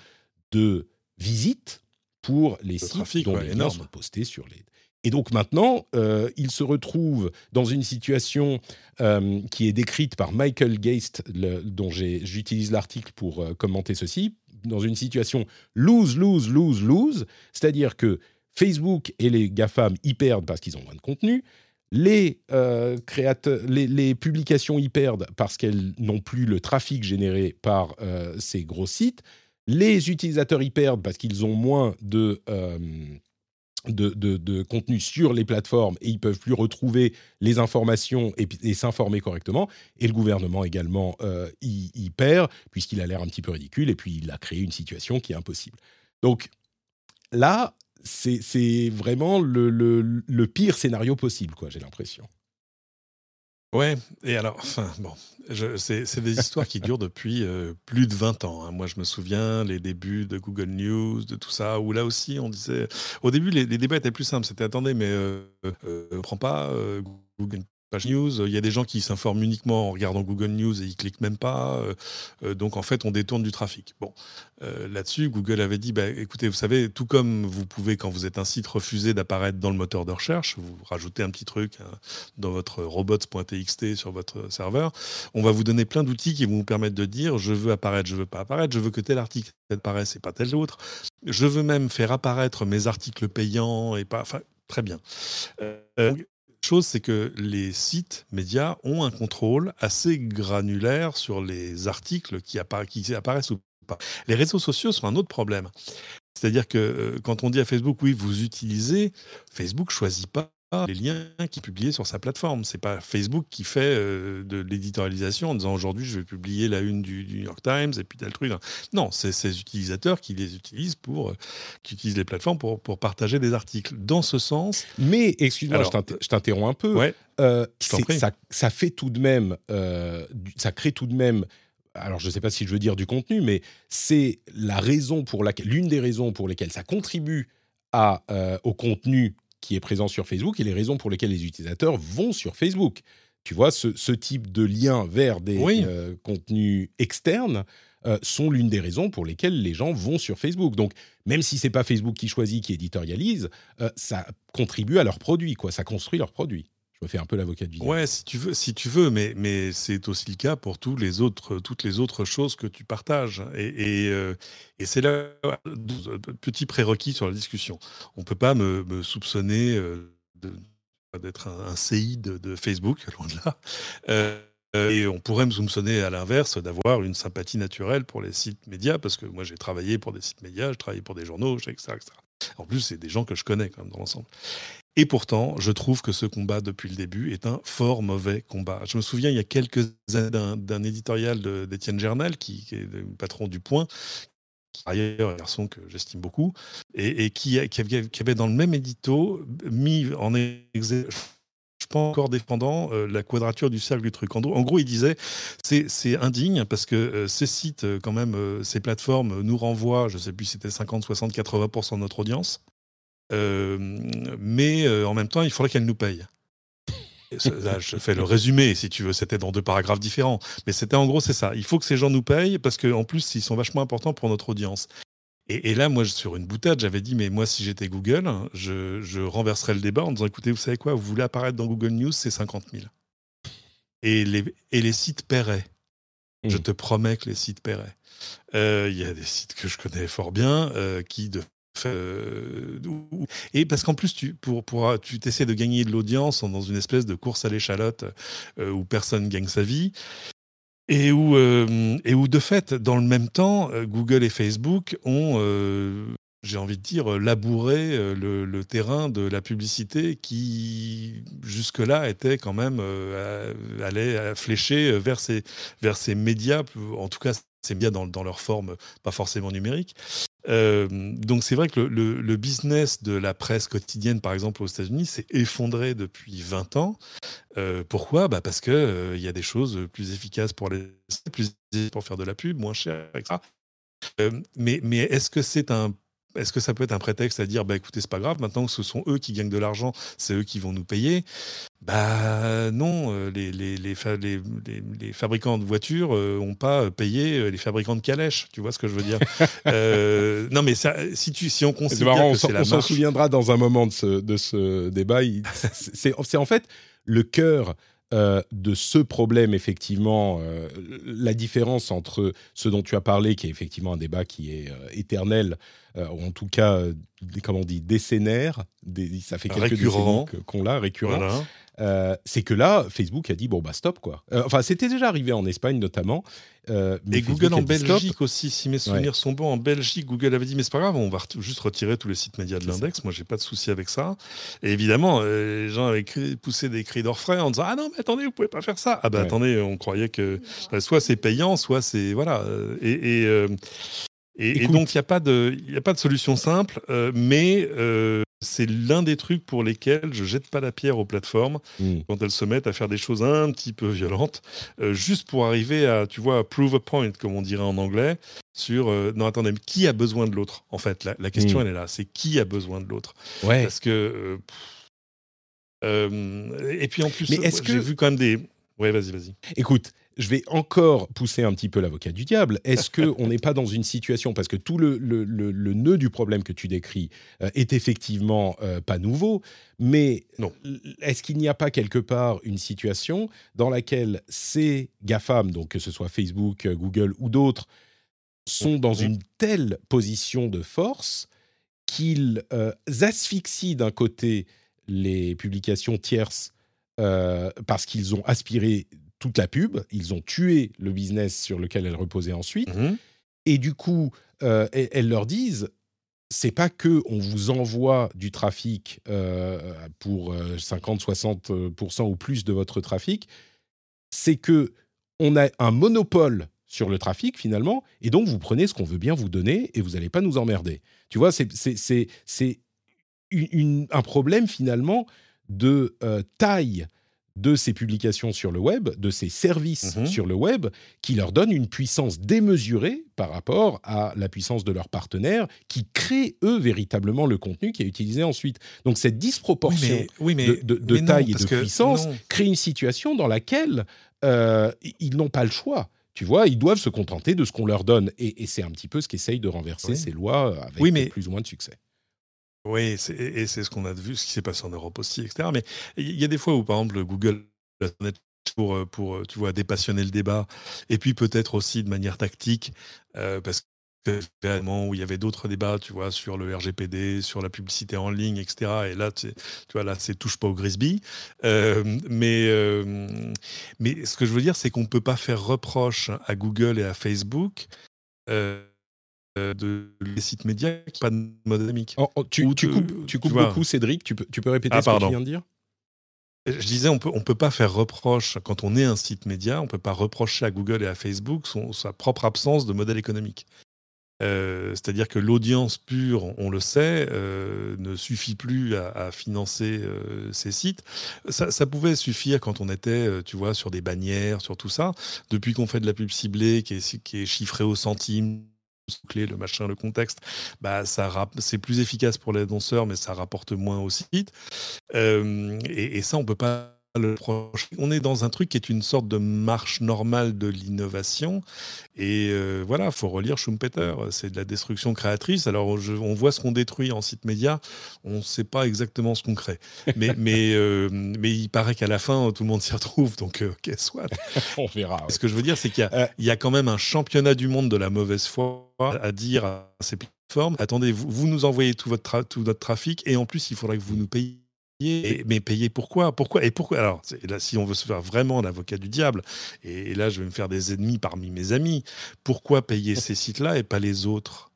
[SPEAKER 1] de visites pour les sites dont les liens sont postés sur les, et donc maintenant, euh, il se retrouve dans une situation euh, qui est décrite par Michael Geist, dont j'utilise l'article pour euh, commenter ceci, dans une situation lose, lose, lose, lose, c'est-à-dire que Facebook et les GAFAM y perdent parce qu'ils ont moins de contenu, les, créateurs, les, publications y perdent parce qu'elles n'ont plus le trafic généré par ces gros sites, les utilisateurs y perdent parce qu'ils ont moins de de, contenu sur les plateformes et ils peuvent plus retrouver les informations et, s'informer correctement. Et le gouvernement également euh, y, perd puisqu'il a l'air un petit peu ridicule et puis il a créé une situation qui est impossible. Donc là, c'est vraiment le, le, pire scénario possible, quoi. J'ai l'impression.
[SPEAKER 2] Ouais, et alors, enfin, bon, c'est des histoires qui durent depuis euh, plus de 20 ans. Hein. Moi, je me souviens les débuts de Google News, de tout ça, où là aussi, on disait. Au début, les, débats étaient plus simples. C'était attendez, mais euh, euh, prend pas Google page news. Il y a des gens qui s'informent uniquement en regardant Google News et ils cliquent même pas. Euh, euh, donc en fait, on détourne du trafic. Bon, euh, là-dessus, Google avait dit, bah, écoutez, vous savez, tout comme vous pouvez quand vous êtes un site refuser d'apparaître dans le moteur de recherche, vous rajoutez un petit truc hein, dans votre robots.txt sur votre serveur, on va vous donner plein d'outils qui vont vous permettre de dire, je veux apparaître, je veux pas apparaître, je veux que tel article apparaisse et pas tel autre. Je veux même faire apparaître mes articles payants et pas. Enfin, très bien chose, c'est que les sites médias ont un contrôle assez granulaire sur les articles qui, apparaissent ou pas. Les réseaux sociaux sont un autre problème. C'est-à-dire que euh, quand on dit à Facebook, oui, vous utilisez, Facebook choisit pas les liens qui publiés sur sa plateforme. C'est pas Facebook qui fait euh, de l'éditorialisation en disant aujourd'hui je vais publier la une du, New York Times et puis tel truc. Non, c'est ces utilisateurs qui les utilisent pour, euh, qui utilisent les plateformes pour, pour partager des articles. Dans ce sens.
[SPEAKER 1] Mais excuse-moi, je t'interromps un peu.
[SPEAKER 2] Ouais,
[SPEAKER 1] euh, ça, ça, fait tout de même, ça crée tout de même alors je ne sais pas si je veux dire du contenu, mais c'est la raison pour laquelle, l'une des raisons pour lesquelles ça contribue à, au contenu qui est présent sur Facebook et les raisons pour lesquelles les utilisateurs vont sur Facebook. Tu vois, ce, type de lien vers des euh, contenus externes euh, sont l'une des raisons pour lesquelles les gens vont sur Facebook. Donc, même si c'est pas Facebook qui choisit, qui éditorialise, euh, ça contribue à leur produit, quoi. Ça construit leur produit me fais un peu l'avocat du
[SPEAKER 2] Ouais, si tu veux, si tu veux, mais, mais c'est aussi le cas pour toutes les autres choses que tu partages. Et, et, euh, c'est là, petit prérequis sur la discussion. On peut pas me, soupçonner euh, d'être un, CI de, Facebook, [LAUGHS] loin de là. Euh, et on pourrait me soupçonner à l'inverse d'avoir une sympathie naturelle pour les sites médias, parce que moi j'ai travaillé pour des sites médias, je travaillé pour des journaux, etc. etc. En plus, c'est des gens que je connais quand même dans l'ensemble. Et pourtant, je trouve que ce combat depuis le début est un fort mauvais combat. Je me souviens il y a quelques années d'un éditorial d'Étienne Gernal, qui, est le patron du Point, qui ailleurs un garçon que j'estime beaucoup, et, qui, avait, dans le même édito mis en exergue pas encore défendant euh, la quadrature du cercle du truc. En, gros, il disait c'est indigne parce que euh, ces sites, euh, quand même, ces plateformes nous renvoient, je ne sais plus si c'était 50, 60, 80% de notre audience. Euh, mais euh, en même temps, il faudrait qu'elle nous paye. Là, je fais le résumé, si tu veux. C'était dans deux paragraphes différents. Mais c'était en gros, c'est ça. Il faut que ces gens nous payent parce qu'en plus, ils sont vachement importants pour notre audience. Et, là, moi, sur une boutade, j'avais dit, mais moi, si j'étais Google, je, je, renverserais le débat en disant, écoutez, vous savez quoi, vous voulez apparaître dans Google News, c'est 50 000. Et les, et les sites paieraient. Je mmh. te promets que les sites paieraient. Euh, il y a des sites que je connais fort bien qui, de euh, et parce qu'en plus, tu, pour, pour, tu t'essaies de gagner de l'audience dans une espèce de course à l'échalote euh, où personne gagne sa vie. Et où, euh, et où, de fait, dans le même temps, Google et Facebook ont, j'ai envie de dire, labouré le, terrain de la publicité qui, jusque-là, était quand même, allait flécher vers ces, vers ces médias, en tout cas, ces médias dans, dans leur forme, pas forcément numérique, euh, donc c'est vrai que le, business de la presse quotidienne, par exemple aux États-Unis, s'est effondré depuis 20 ans. Euh, pourquoi? Bah Parce qu'il euh, y a des choses plus efficaces pour, les, plus pour faire de la pub, moins cher, etc. mais mais est-ce que c'est un est-ce que ça peut être un prétexte à dire, bah écoutez, c'est pas grave, maintenant que ce sont eux qui gagnent de l'argent, c'est eux qui vont nous payer Bah non, euh, les, les, les, les fabricants de voitures n'ont euh, pas payé euh, les fabricants de calèches, tu vois ce que je veux dire? [LAUGHS] Non, mais ça, si, tu, si on considère
[SPEAKER 1] marrant,
[SPEAKER 2] que
[SPEAKER 1] On s'en souviendra dans un moment de ce, de ce débat. C'est en fait le cœur euh, de ce problème, effectivement, euh, la différence entre ce dont tu as parlé, qui est effectivement un débat qui est euh, éternel, ou en tout cas comment on dit, décennaire, des, ça fait quelques décennies qu'on l'a, récurrent. Euh, c'est que là, Facebook a dit bon bah stop quoi. Euh, enfin, c'était déjà arrivé en Espagne notamment.
[SPEAKER 2] Euh, et Google en Belgique aussi, si mes souvenirs sont bons, en Belgique, Google avait dit mais c'est pas grave, on va juste retirer tous les sites médias de l'index. Moi, j'ai pas de souci avec ça. Et évidemment, les gens avaient poussé des cris d'orfraie en disant ah non mais attendez, vous pouvez pas faire ça. Ah bah attendez, on croyait que soit c'est payant, soit c'est voilà. Et, et, donc, il n'y a, pas de, a pas de solution simple, mais c'est l'un des trucs pour lesquels je jette pas la pierre aux plateformes hmm. quand elles se mettent à faire des choses un petit peu violentes, euh, juste pour arriver à, tu vois, prove a point, comme on dirait en anglais, sur non, attendez, qui a besoin de l'autre En fait, la, question, hmm. elle est là c'est qui a besoin de l'autre?
[SPEAKER 1] Ouais.
[SPEAKER 2] Parce que. et puis en plus, j'ai vu quand même des. Ouais, vas-y, vas-y.
[SPEAKER 1] Écoute, je vais encore pousser un petit peu l'avocat du diable. Est-ce qu'on [LAUGHS] n'est pas dans une situation, parce que tout le, le, nœud du problème que tu décris euh, est effectivement euh, pas nouveau, mais est-ce qu'il n'y a pas quelque part une situation dans laquelle ces GAFAM, donc que ce soit Facebook, Google ou d'autres, sont dans une telle position de force qu'ils euh, asphyxient d'un côté les publications tierces parce qu'ils ont aspiré toute la pub, ils ont tué le business sur lequel elle reposait ensuite, mmh et du coup, euh, elles leur disent, c'est pas que on vous envoie du trafic euh, pour 50-60% euh, ou plus de votre trafic, c'est que on a un monopole sur le trafic finalement, et donc vous prenez ce qu'on veut bien vous donner et vous n'allez pas nous emmerder. Tu vois, c'est un problème finalement de taille de ces publications sur le web, de ces services mhm. sur le web, qui leur donnent une puissance démesurée par rapport à la puissance de leurs partenaires, qui créent eux véritablement le contenu qui est utilisé ensuite. Donc cette disproportion de, taille et de puissance crée une situation dans laquelle euh, ils n'ont pas le choix. Tu vois, ils doivent se contenter de ce qu'on leur donne. Et, c'est un petit peu ce qu'essayent de renverser ces lois avec plus ou moins de succès.
[SPEAKER 2] Oui, et c'est ce qu'on a vu, ce qui s'est passé en Europe aussi, etc. Mais il y a des fois où, par exemple, Google pour, euh, pour euh, tu vois, dépassionner le débat, et puis peut-être aussi de manière tactique, euh, parce que vraiment où il y avait d'autres débats, tu vois, sur le RGPD, sur la publicité en ligne, etc. Et là, tu, vois, là, c'est touche pas au Grisby. mais, mais ce que je veux dire, c'est qu'on ne peut pas faire reproche à Google et à Facebook. Euh, de les sites médias qui pas de mode dynamique.
[SPEAKER 1] Oh, oh, tu, tu, coupes, tu coupes beaucoup, Cédric. Tu peux, tu peux répéter ah, ce que tu viens de dire?
[SPEAKER 2] Je disais, on peut, on peut pas faire reproche, quand on est un site média, on peut pas reprocher à Google et à Facebook son, sa propre absence de modèle économique. Euh, c'est-à-dire que l'audience pure, on le sait, euh, ne suffit plus à, financer ces sites. Ça, ça, pouvait suffire quand on était, tu vois, sur des bannières, sur tout ça. Depuis qu'on fait de la pub ciblée, qui est, qui est chiffrée au centime, clé, le machin, le contexte, bah ça c'est plus efficace pour les danseurs, mais ça rapporte moins au site. Euh, et, et, ça, on peut pas on est dans un truc qui est une sorte de marche normale de l'innovation. Et euh, voilà, il faut relire Schumpeter. C'est de la destruction créatrice. Alors, on voit ce qu'on détruit en site média. On ne sait pas exactement ce qu'on crée. Mais, [LAUGHS] mais, euh, mais il paraît qu'à la fin, tout le monde s'y retrouve. Donc, euh, ok, soit. [LAUGHS]
[SPEAKER 1] on verra.
[SPEAKER 2] Ce que je veux dire, c'est qu'il y, a quand même un championnat du monde de la mauvaise foi à dire à ces plateformes attendez, vous, vous nous envoyez tout, votre tout notre trafic et en plus, il faudrait que vous nous payiez mais payer pourquoi? Pourquoi? Et pourquoi? Alors, là, si on veut se faire vraiment l'avocat du diable, et là, je vais me faire des ennemis parmi mes amis, pourquoi payer ces sites-là et pas les autres?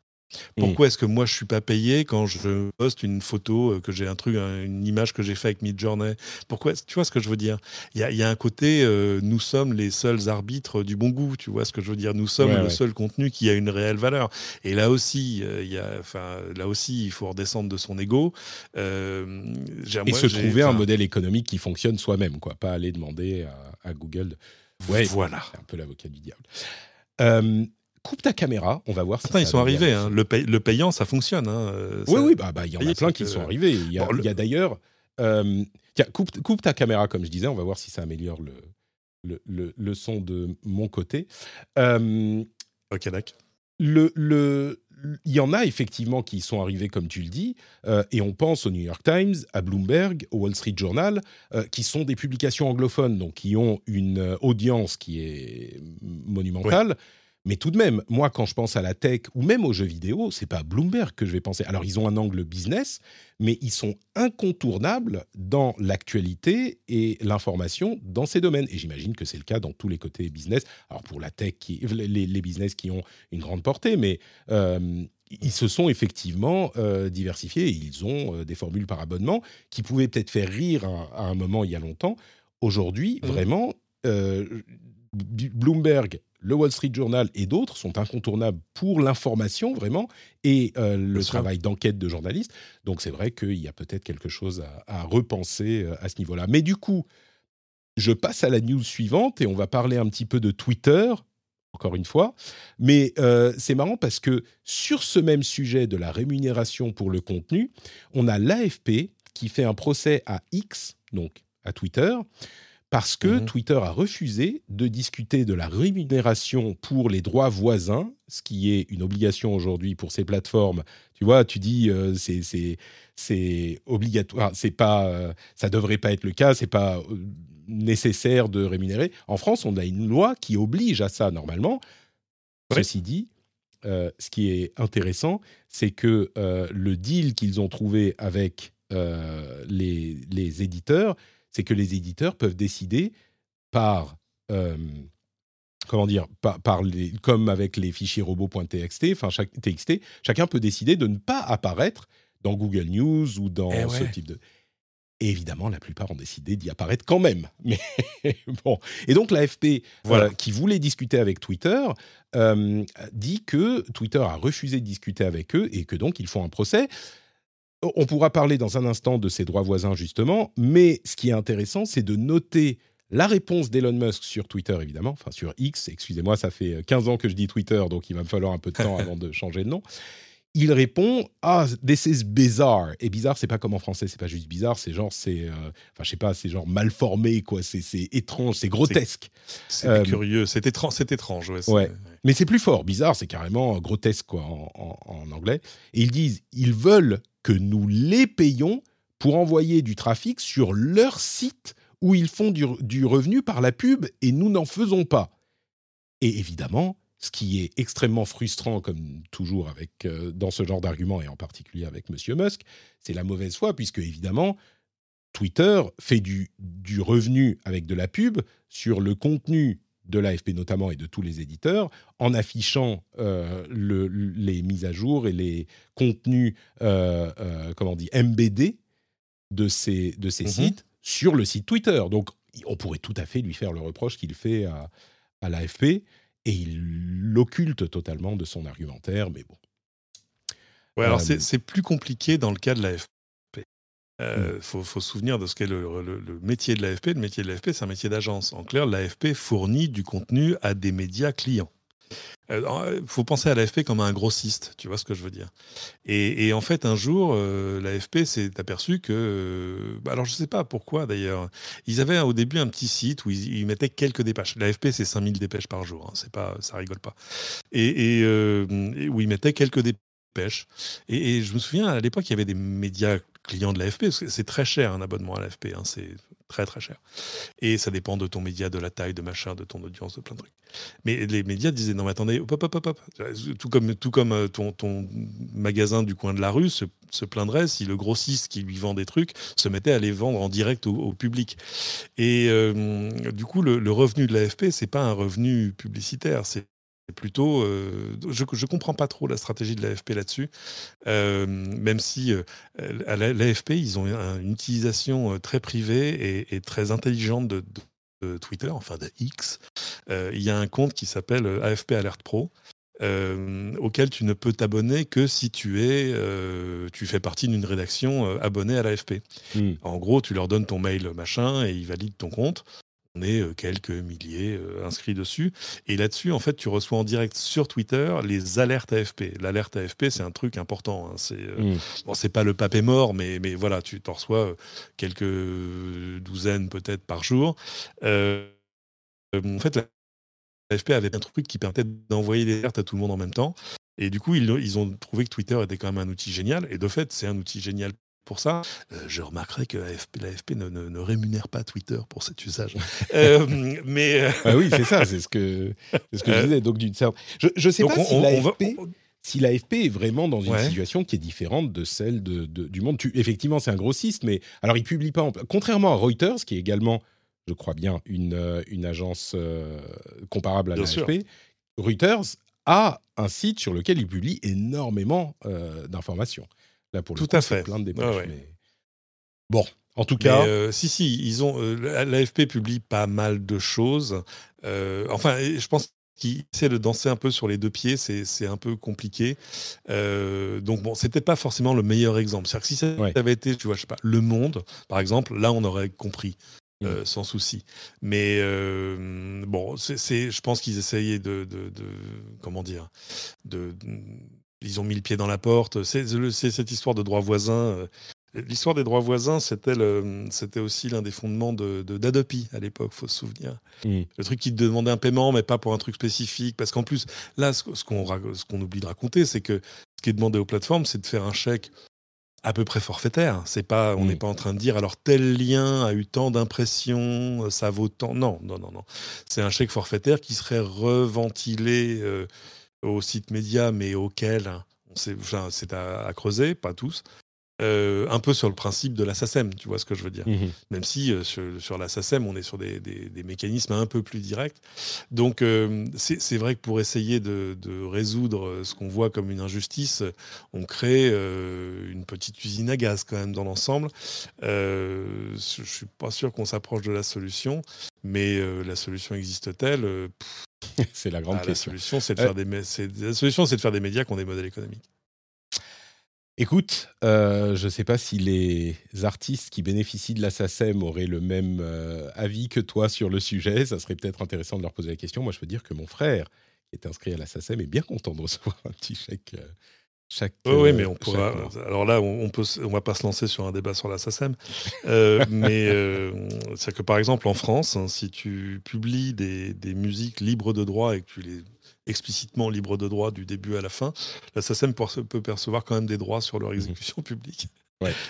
[SPEAKER 2] Pourquoi est-ce que moi je suis pas payé quand je poste une photo, euh, que j'ai un truc, une image que j'ai fait avec Midjourney? Pourquoi Tu vois ce que je veux dire? Il y a, un côté, euh, nous sommes les seuls arbitres du bon goût. Tu vois ce que je veux dire? Nous sommes le seul contenu qui a une réelle valeur. Et là aussi, euh, il y a, enfin, là aussi, il faut redescendre de son ego.
[SPEAKER 1] et se trouver un modèle économique qui fonctionne soi-même, quoi. Pas aller demander à, Google.
[SPEAKER 2] Ouais, voilà.
[SPEAKER 1] C'est un peu l'avocat du diable coupe ta caméra, on va voir
[SPEAKER 2] si ils sont arrivés. Hein. Le, payant, ça fonctionne. Hein.
[SPEAKER 1] Oui, oui, bah, bah, il y en a plein qui sont arrivés. Il y a, d'ailleurs. Euh, tiens, coupe, ta caméra, comme je disais, on va voir si ça améliore le, le, son de mon côté.
[SPEAKER 2] Euh, ok, d'accord.
[SPEAKER 1] Le, il y en a effectivement qui sont arrivés, comme tu le dis, euh, et on pense au New York Times, à Bloomberg, au Wall Street Journal, qui sont des publications anglophones, donc qui ont une audience qui est monumentale Mais tout de même, moi, quand je pense à la tech ou même aux jeux vidéo, c'est pas Bloomberg que je vais penser. Alors, ils ont un angle business, mais ils sont incontournables dans l'actualité et l'information dans ces domaines. Et j'imagine que c'est le cas dans tous les côtés business. Alors, pour la tech, qui, les, business qui ont une grande portée, mais euh, ils se sont effectivement euh, diversifiés. ils ont euh, des formules par abonnement qui pouvaient peut-être faire rire à, un moment il y a longtemps. Aujourd'hui, mmh. vraiment, Bloomberg le Wall Street Journal et d'autres sont incontournables pour l'information vraiment et euh, le travail d'enquête de journalistes. Donc c'est vrai qu'il y a peut-être quelque chose à, repenser euh, à ce niveau-là. Mais du coup, je passe à la news suivante et on va parler un petit peu de Twitter. Encore une fois, mais euh, c'est marrant parce que sur ce même sujet de la rémunération pour le contenu, on a l'AFP qui fait un procès à X, donc à Twitter, parce que mmh Twitter a refusé de discuter de la rémunération pour les droits voisins, ce qui est une obligation aujourd'hui pour ces plateformes. Tu vois, tu dis euh, c'est c'est obligatoire, c'est pas euh, ça devrait pas être le cas, c'est pas euh, nécessaire de rémunérer. En France, on a une loi qui oblige à ça normalement. Ceci dit, ce qui est intéressant, c'est que le deal qu'ils ont trouvé avec les, les éditeurs, c'est que les éditeurs peuvent décider par euh, comment dire, par, les, comme avec les fichiers robots.txt, enfin chaque, TXT, chacun peut décider de ne pas apparaître dans Google News ou dans eh ce type de. Et évidemment, la plupart ont décidé d'y apparaître quand même. [LAUGHS] Mais bon. Et donc l'AFP, voilà. qui voulait discuter avec Twitter, euh, dit que Twitter a refusé de discuter avec eux et que donc ils font un procès. On pourra parler dans un instant de ses droits voisins, justement, mais ce qui est intéressant, c'est de noter la réponse d'Elon Musk sur Twitter, évidemment, enfin sur X, excusez-moi, ça fait 15 ans que je dis Twitter, donc il va me falloir un peu de temps [LAUGHS] avant de changer de nom. Il répond Ah, this is bizarre. Et bizarre, c'est pas comme en français, c'est pas juste bizarre, c'est genre, c'est. Euh, enfin, je sais pas, c'est genre mal formé, quoi. C'est étrange, c'est grotesque.
[SPEAKER 2] C'est euh, curieux, c'est étrange, c'est étrange, ouais.
[SPEAKER 1] Mais c'est plus fort. Bizarre, c'est carrément grotesque, quoi, en, en anglais. Et ils disent Ils veulent que nous les payons pour envoyer du trafic sur leur site où ils font du, revenu par la pub et nous n'en faisons pas. Et évidemment, ce qui est extrêmement frustrant, comme toujours avec, euh, dans ce genre d'argument, et en particulier avec M. Musk, c'est la mauvaise foi, puisque évidemment, Twitter fait du, du revenu avec de la pub sur le contenu de l'AFP notamment et de tous les éditeurs, en affichant euh, les mises à jour et les contenus, euh, euh, comment on dit, MBD de ces, de ces mhm. sites sur le site Twitter. Donc, on pourrait tout à fait lui faire le reproche qu'il fait à, à l'AFP, et il l'occulte totalement de son argumentaire, mais bon.
[SPEAKER 2] Ouais, alors c'est plus compliqué dans le cas de l'AFP. Il euh, faut, se souvenir de ce qu'est le, métier de l'AFP. Le métier de l'AFP, c'est un métier d'agence. En clair, l'AFP fournit du contenu à des médias clients. Il euh, faut penser à l'AFP comme un grossiste, tu vois ce que je veux dire. Et, en fait, un jour, euh, l'AFP s'est aperçu que, bah, alors je ne sais pas pourquoi d'ailleurs, ils avaient au début un petit site où ils, mettaient quelques dépêches. L'AFP, c'est 5000 dépêches par jour, hein, c'est pas, ça rigole pas. Et, où ils mettaient quelques dépêches. Et, et je me souviens, à l'époque, il y avait des médias client de l'AFP, c'est très cher un abonnement à l'AFP, hein, c'est très très cher. Et ça dépend de ton média, de la taille, de machin, de ton audience, de plein de trucs. Mais les médias disaient non mais attendez, hop, hop, hop, hop. tout comme, tout comme euh, ton, ton magasin du coin de la rue se, se, plaindrait si le grossiste qui lui vend des trucs se mettait à les vendre en direct au, public. Et euh, du coup, le, le revenu de l'AFP, c'est pas un revenu publicitaire, c'est plutôt, euh, je ne comprends pas trop la stratégie de l'AFP là-dessus, euh, même si euh, à l'AFP, ils ont une utilisation très privée et, très intelligente de, Twitter, enfin de X. il y a un compte qui s'appelle AFP Alert Pro. auquel tu ne peux t'abonner que si tu es, tu fais partie d'une rédaction abonnée à l'AFP. Hmm. En gros, tu leur donnes ton mail machin et ils valident ton compte. On est euh, quelques milliers euh, inscrits dessus. Et là-dessus, en fait, tu reçois en direct sur Twitter les alertes AFP. L'alerte AFP, c'est un truc important. Hein. C'est euh, mmh. c'est pas le pape est mort, mais, mais voilà, tu t'en reçois quelques douzaines peut-être par jour. en fait, l'AFP avait un truc qui permettait d'envoyer des alertes à tout le monde en même temps. Et du coup, ils, ils, ont trouvé que Twitter était quand même un outil génial. Et de fait, c'est un outil génial pour ça. je remarquerai que l'AFP ne, ne, rémunère pas Twitter pour cet usage. [LAUGHS] mais
[SPEAKER 1] ah oui, c'est ça, c'est ce que, ce que je disais. Donc, d'une je ne sais pas si l'AFP si l'AFP est vraiment dans une situation qui est différente de celle de, du monde. Tu, effectivement, c'est un grossiste, mais alors il publie pas. En, contrairement à Reuters, qui est également, je crois bien, une, euh, une agence euh, comparable à l'AFP, Reuters a un site sur lequel il publie énormément euh, d'informations.
[SPEAKER 2] Là, pour le Tout à fait.
[SPEAKER 1] plein de dépêches. Bon, en tout cas.
[SPEAKER 2] si, si, ils ont. L'AFP publie pas mal de choses. enfin, je pense qui essaie de danser un peu sur les deux pieds, c'est un peu compliqué. Euh, donc bon, peut-être pas forcément le meilleur exemple. C'est-à-dire que si ça avait été, tu vois, je sais pas, Le Monde, par exemple, là on aurait compris. Euh, mm. sans souci. Mais euh, bon, c'est, je pense qu'ils essayaient de, de, de, comment dire, de, ils ont mis le pied dans la porte. C'est, cette histoire de droit voisin. L'histoire des droits voisins, c'était, aussi l'un des fondements de, d'Adopi à l'époque, faut se souvenir. Mm. Le truc qui te demandait un paiement, mais pas pour un truc spécifique. Parce qu'en plus, là, ce, qu'on, ce qu'on oublie de raconter, c'est que ce qui est demandé aux plateformes, c'est de faire un chèque à peu près forfaitaire. C'est pas, on mm. n'est pas en train de dire alors tel lien a eu tant d'impressions, ça vaut tant. Non, non, non, non. C'est un chèque forfaitaire qui serait reventilé euh, au site média, mais auquel c'est, c'est à, creuser, pas tous. Euh, un peu sur le principe de la SACEM, tu vois ce que je veux dire. Mhm. Même si euh, sur, la SACEM, on est sur des, mécanismes un peu plus directs. Donc euh, c'est vrai que pour essayer de, résoudre ce qu'on voit comme une injustice, on crée une petite usine à gaz quand même dans l'ensemble. je suis pas sûr qu'on s'approche de la solution, mais la solution existe-t-elle? [LAUGHS]
[SPEAKER 1] C'est la grande
[SPEAKER 2] ah,
[SPEAKER 1] question.
[SPEAKER 2] La solution, c'est de, faire des, de faire médias qui ont des modèles économiques.
[SPEAKER 1] Écoute, euh, je ne sais pas si les artistes qui bénéficient de la SACEM auraient le même euh, avis que toi sur le sujet. Ça serait peut-être intéressant de leur poser la question. Moi, je peux dire que mon frère, qui est inscrit à la SACEM, est bien content de recevoir un petit chèque. Euh,
[SPEAKER 2] oui, mais on pourra. Alors là, on, peut, on va pas se lancer sur un débat sur la SACEM, [LAUGHS] mais c'est que par exemple en France, hein, si tu publies des, des musiques libres de droit et que tu les explicitement libre de droit du début à la fin, la SACEM peut percevoir quand même des droits sur leur mhm. exécution [LAUGHS] publique.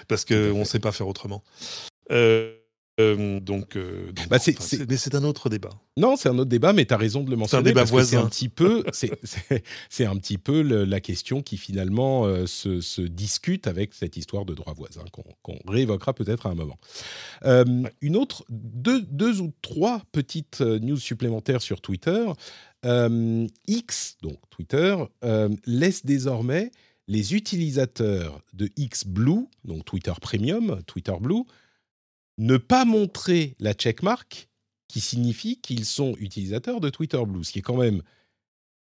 [SPEAKER 2] Parce qu'on ne sait pas faire autrement. Euh, euh, donc, euh, bah, mais c'est un autre débat.
[SPEAKER 1] Non, c'est un autre débat, mais tu as raison de le mentionner.
[SPEAKER 2] C'est un débat voisin. [LAUGHS]
[SPEAKER 1] C'est un petit peu, c'est un petit peu la question qui finalement se, discute avec cette histoire de droit voisin qu'on réévoquera peut-être à un moment. Une autre, deux, deux, ou trois petites news supplémentaires sur Twitter. Euh, X, donc Twitter, euh, laisse désormais les utilisateurs de X Blue, donc Twitter Premium, Twitter Blue, ne pas montrer la checkmark qui signifie qu'ils sont utilisateurs de Twitter Blue, ce qui est quand même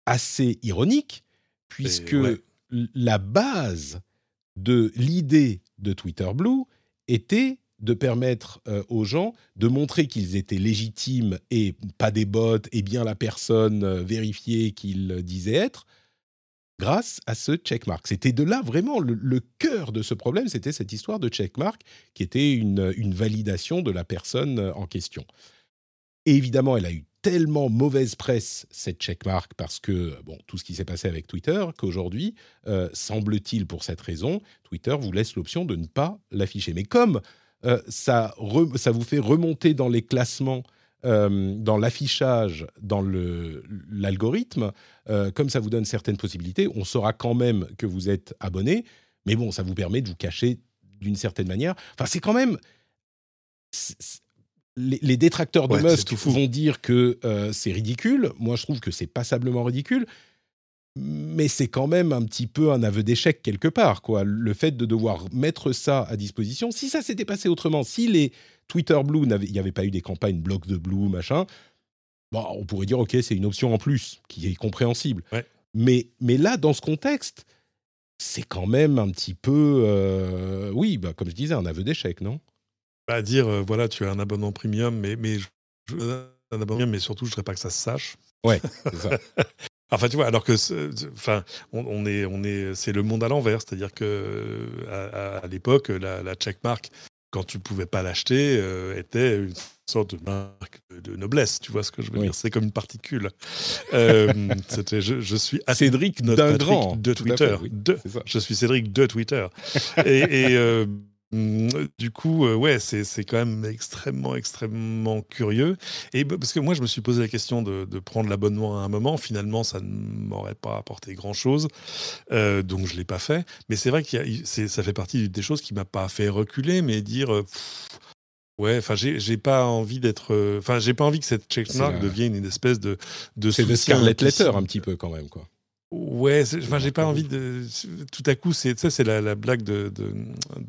[SPEAKER 1] assez ironique, puisque la base de l'idée de Twitter Blue était de permettre euh, aux gens de montrer qu'ils étaient légitimes et pas des bots et bien la personne euh, vérifiée qu'ils disaient être grâce à ce checkmark. C'était de là vraiment le, cœur de ce problème, c'était cette histoire de checkmark qui était une, validation de la personne euh, en question. Et évidemment, elle a eu tellement mauvaise presse, cette checkmark, parce que, bon, tout ce qui s'est passé avec Twitter, qu'aujourd'hui, semble-t-il pour cette raison, Twitter vous laisse l'option de ne pas l'afficher. Mais comme euh, ça vous fait remonter dans les classements, euh, dans l'affichage, dans l'algorithme. Euh, comme ça vous donne certaines possibilités, on saura quand même que vous êtes abonné, mais bon, ça vous permet de vous cacher d'une certaine manière. Enfin, c'est quand même... Les, détracteurs de Musk vont dire que c'est ridicule. Moi, je trouve que c'est passablement ridicule mais c'est quand même un petit peu un aveu d'échec quelque part, quoi. Le fait de devoir mettre ça à disposition. Si ça s'était passé autrement, si les Twitter Blue, il n'y avait pas eu des campagnes blocs de Blue, machin, bon, on pourrait dire, ok, c'est une option en plus qui est compréhensible. Mais, mais là, dans ce contexte, c'est quand même un petit peu, euh, oui, bah, comme je disais, un aveu d'échec, non?
[SPEAKER 2] Bah, Dire, euh, voilà, tu as un abonnement premium, mais, mais un abonnement, mais surtout, je ne voudrais pas que ça se sache.
[SPEAKER 1] Ouais, c'est ça. [LAUGHS]
[SPEAKER 2] Enfin, tu vois, alors que, enfin, on, est, on est, c'est le monde à l'envers, c'est-à-dire que à, l'époque, la, checkmark, quand tu pouvais pas l'acheter, euh, était une sorte de marque de noblesse. Tu vois ce que je veux dire? C'est comme une particule. [LAUGHS] Euh, c'était, je, suis
[SPEAKER 1] Cédric d'un grand
[SPEAKER 2] de Twitter. de, je suis Cédric de Twitter. et, et euh, du coup, euh, ouais, c'est quand même extrêmement, extrêmement curieux. Et parce que moi, je me suis posé la question de, prendre l'abonnement à un moment. Finalement, ça ne m'aurait pas apporté grand-chose, euh, donc je l'ai pas fait. Mais c'est vrai que ça fait partie des choses qui m'a pas fait reculer, mais dire. Euh, ouais, enfin, j'ai pas envie d'être. Enfin, j'ai pas envie que cette checkmark devienne une espèce de.
[SPEAKER 1] de c'est de Scarlet Letter un petit peu quand même, quoi.
[SPEAKER 2] Ouais, enfin, j'ai pas envie de. Tout à coup, c'est ça, c'est la, blague de, de,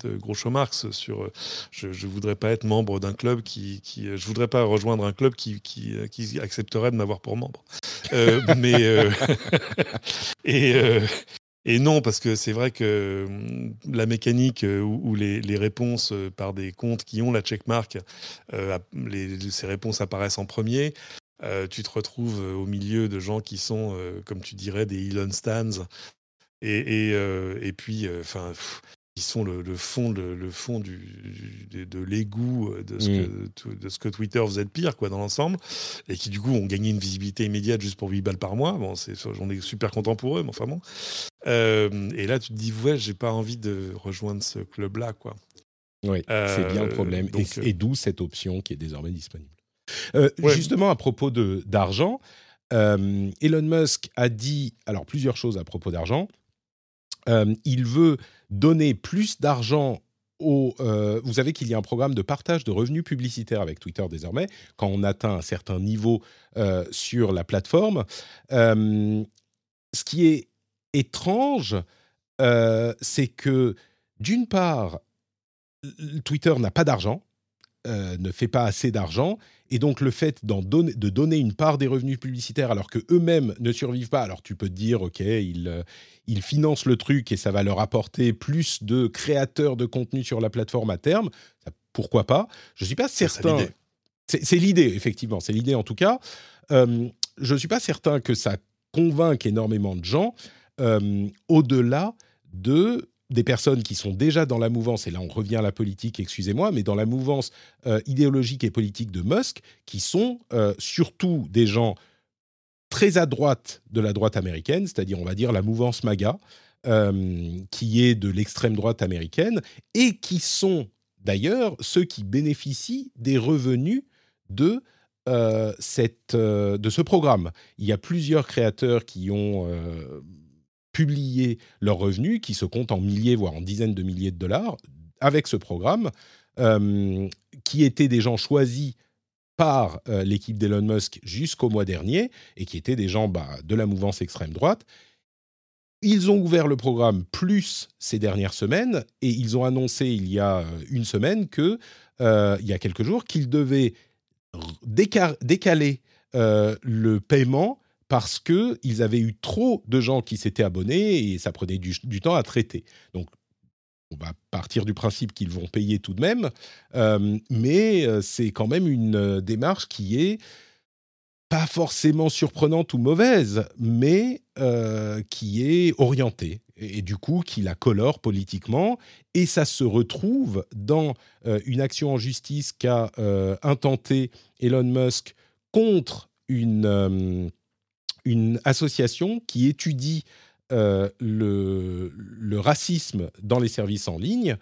[SPEAKER 2] de Groucho Marx sur. Je, je voudrais pas être membre d'un club qui, qui, Je voudrais pas rejoindre un club qui, qui, qui accepterait de m'avoir pour membre. Euh, [LAUGHS] mais. Euh, [LAUGHS] et. Euh, et non, parce que c'est vrai que hum, la mécanique où, les, les, réponses par des comptes qui ont la checkmark, les, ces réponses apparaissent en premier, euh, tu te retrouves euh, au milieu de gens qui sont, euh, comme tu dirais, des Elon Stans, et, et, puis, enfin, qui sont le, fond, le, fond du, de, l'égout de, ce que, mmh. de ce que Twitter faisait de pire, quoi, dans l'ensemble, et qui, du coup, ont gagné une visibilité immédiate juste pour 8 balles par mois. Bon, j'en ai super content pour eux, mais enfin bon. et là, tu te dis, ouais, j'ai pas envie de rejoindre ce club-là, quoi.
[SPEAKER 1] Oui, c'est bien le problème. et d'où cette option qui est désormais disponible. Euh, justement, à propos d'argent, euh, Elon Musk a dit alors plusieurs choses à propos d'argent. Euh, il veut donner plus d'argent aux. vous savez qu'il y a un programme de partage de revenus publicitaires avec Twitter désormais, quand on atteint un certain niveau sur la plateforme. ce qui est étrange, c'est que d'une part, Twitter n'a pas d'argent, ne fait pas assez d'argent, et donc le fait de donner une part des revenus publicitaires alors que eux-mêmes ne survivent pas, alors tu peux te dire ok ils, euh, ils financent le truc et ça va leur apporter plus de créateurs de contenu sur la plateforme à terme. pourquoi pas? Je suis pas certain. C'est l'idée effectivement, c'est l'idée en tout cas. Euh, je suis pas certain que ça convainque énormément de gens euh, au-delà de des personnes qui sont déjà dans la mouvance, et là on revient à la politique, excusez-moi, mais dans la mouvance euh, idéologique et politique de Musk, qui sont euh, surtout des gens très à droite de la droite américaine, c'est-à-dire on va dire la mouvance MAGA, euh, qui est de l'extrême droite américaine, et qui sont d'ailleurs ceux qui bénéficient des revenus de cette, de ce programme. Il y a plusieurs créateurs qui ont publier leurs revenus, qui se comptent en milliers, voire en dizaines de milliers de dollars, avec ce programme, euh, qui étaient des gens choisis par euh, l'équipe d'Elon Musk jusqu'au mois dernier, et qui étaient des gens bah, de la mouvance extrême droite. Ils ont ouvert le programme plus ces dernières semaines, et ils ont annoncé il y a euh, une semaine que, il y a quelques jours, qu'ils devaient décaler le paiement parce qu'ils avaient eu trop de gens qui s'étaient abonnés et ça prenait du, temps à traiter. Donc, on va partir du principe qu'ils vont payer tout de même, euh, mais euh, c'est quand même une euh, démarche qui est pas forcément surprenante ou mauvaise, mais qui est orientée et, du coup qui la colore politiquement. Et ça se retrouve dans une action en justice qu'a intenté Elon Musk contre une une association qui étudie euh, le, racisme dans les services en ligne,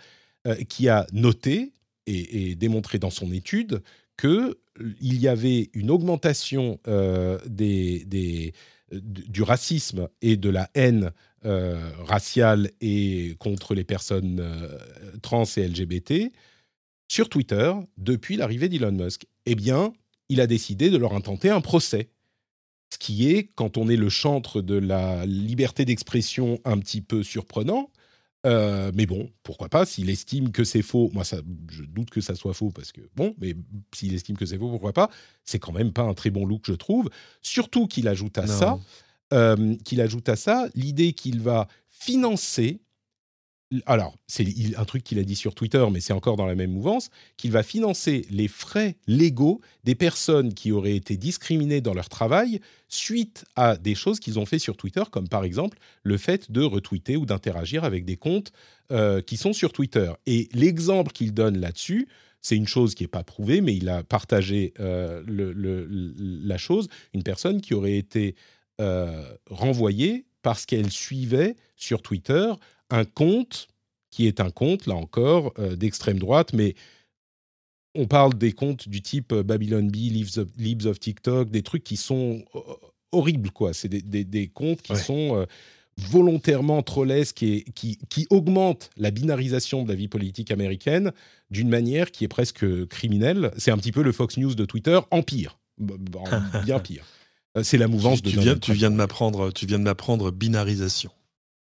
[SPEAKER 1] euh, qui a noté et, démontré dans son étude qu'il y avait une augmentation euh, du racisme et de la haine raciale et contre les personnes trans et LGBT sur Twitter depuis l'arrivée d'Elon Musk. Eh bien, il a décidé de leur intenter un procès ce qui est, quand on est le chantre de la liberté d'expression, un petit peu surprenant. Euh, mais bon, pourquoi pas S'il estime que c'est faux, moi ça, je doute que ça soit faux parce que bon, mais s'il estime que c'est faux, pourquoi pas C'est quand même pas un très bon look, je trouve. Surtout qu'il ajoute à ça, euh, qu'il ajoute à ça l'idée qu'il va financer alors, c'est un truc qu'il a dit sur Twitter, mais c'est encore dans la même mouvance, qu'il va financer les frais légaux des personnes qui auraient été discriminées dans leur travail suite à des choses qu'ils ont fait sur Twitter, comme par exemple le fait de retweeter ou d'interagir avec des comptes euh, qui sont sur Twitter. Et l'exemple qu'il donne là-dessus, c'est une chose qui n'est pas prouvée, mais il a partagé euh, la chose, une personne qui aurait été euh, renvoyée parce qu'elle suivait sur Twitter un compte qui est un compte, là encore, d'extrême droite, mais on parle des comptes du type Babylon Bee, Libs of, TikTok, des trucs qui sont horribles, quoi. C'est des, comptes qui sont volontairement trollesques et qui, qui augmentent la binarisation de la vie politique américaine d'une manière qui est presque criminelle. C'est un petit peu le Fox News de Twitter en pire, [LAUGHS] bien pire. Euh, c'est la mouvance
[SPEAKER 2] de tu viens, tu viens de m'apprendre, tu viens de m'apprendre binarisation.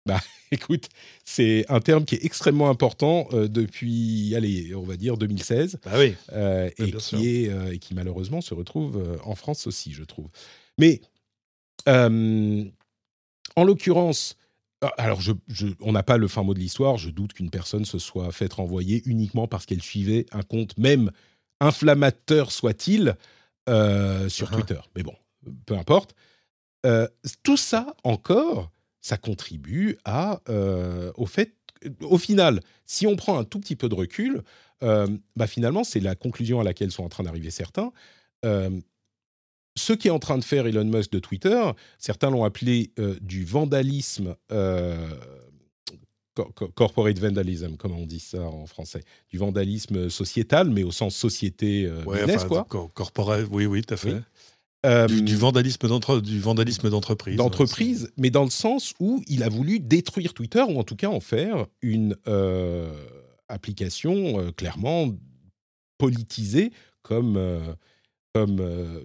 [SPEAKER 1] Bah, [LAUGHS] écoute, c'est un terme qui est extrêmement important euh, depuis, allez, on va dire 2016,
[SPEAKER 2] bah oui.
[SPEAKER 1] Euh, et, qui est, et qui malheureusement se retrouve en France aussi, je trouve. Mais en l'occurrence, alors je, on n'a pas le fin mot de l'histoire. Je doute qu'une personne se soit faite renvoyer uniquement parce qu'elle suivait un compte, même inflammateur soit-il, euh, sur uh-huh. Twitter. Mais bon, peu importe. Euh, tout ça encore, ça contribue à, euh, au fait, au final, si on prend un tout petit peu de recul, bah finalement, c'est la conclusion à laquelle sont en train d'arriver certains ce qu'est en train de faire Elon Musk de Twitter, certains l'ont appelé euh, du vandalisme, euh, corporate vandalism, comment on dit ça en français, du vandalisme sociétal, mais au sens société euh, business, quoi.
[SPEAKER 2] Corporate, oui, oui, tout à fait. Du, vandalisme d'entreprise.
[SPEAKER 1] D'entreprise, mais dans le sens où il a voulu détruire Twitter, ou en tout cas en faire une application clairement politisée comme, comme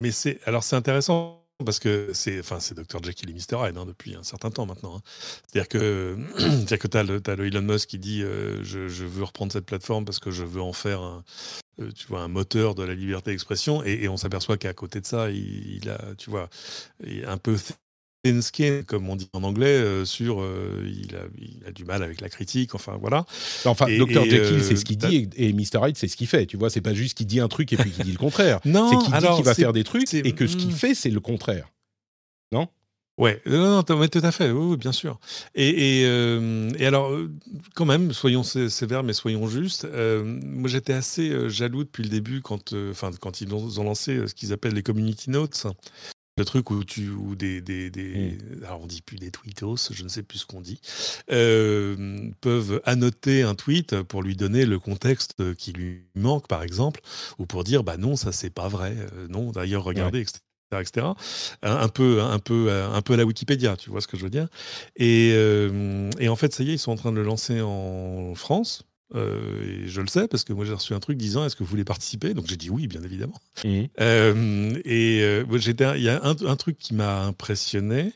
[SPEAKER 2] mais c'est alors c'est intéressant parce que c'est enfin c'est Dr Jekyll et Mr Hyde hein, depuis un certain temps maintenant. Hein. C'est-à-dire que [CLEARS THROAT] c'est-à-dire que tu as, le Elon Musk qui dit euh, je, je, veux reprendre cette plateforme parce que je veux en faire un, euh, tu vois un moteur de la liberté d'expression et, et, on s'aperçoit qu'à côté de ça il, il, a tu vois un peu skin, comme on dit en anglais, euh, sur euh, il, a, il, a, du mal avec la critique, enfin voilà.
[SPEAKER 1] Enfin, Dr Jekyll, c'est ce qu'il dit et, Mr Hyde, c'est ce qu'il fait. Tu vois, c'est pas juste qu'il dit un truc et puis qu'il dit le contraire. [LAUGHS] non, c'est qu'il dit qu'il va faire des trucs et que ce qu'il hmm. fait, c'est le contraire. Non?
[SPEAKER 2] Ouais, non, non, tout à fait, oui, bien sûr. Et, et, euh, et, alors, quand même, soyons sévères, mais soyons justes. moi, j'étais assez jaloux depuis le début quand, enfin, quand ils ont lancé ce qu'ils appellent les community notes, le truc où tu ou des, des, des mmh. alors on dit plus des tweetos, je ne sais plus ce qu'on dit, euh, peuvent annoter un tweet pour lui donner le contexte qui lui manque, par exemple, ou pour dire bah non, ça c'est pas vrai, euh, non, d'ailleurs regardez, etc. etc. Un, peu, un peu, un peu à la Wikipédia, tu vois ce que je veux dire. Et, euh, et en fait, ça y est, ils sont en train de le lancer en France. Euh, et je le sais parce que moi j'ai reçu un truc disant est-ce que vous voulez participer? Donc j'ai dit oui, bien évidemment. Mmh. Euh, et euh, il y a un, truc qui m'a impressionné,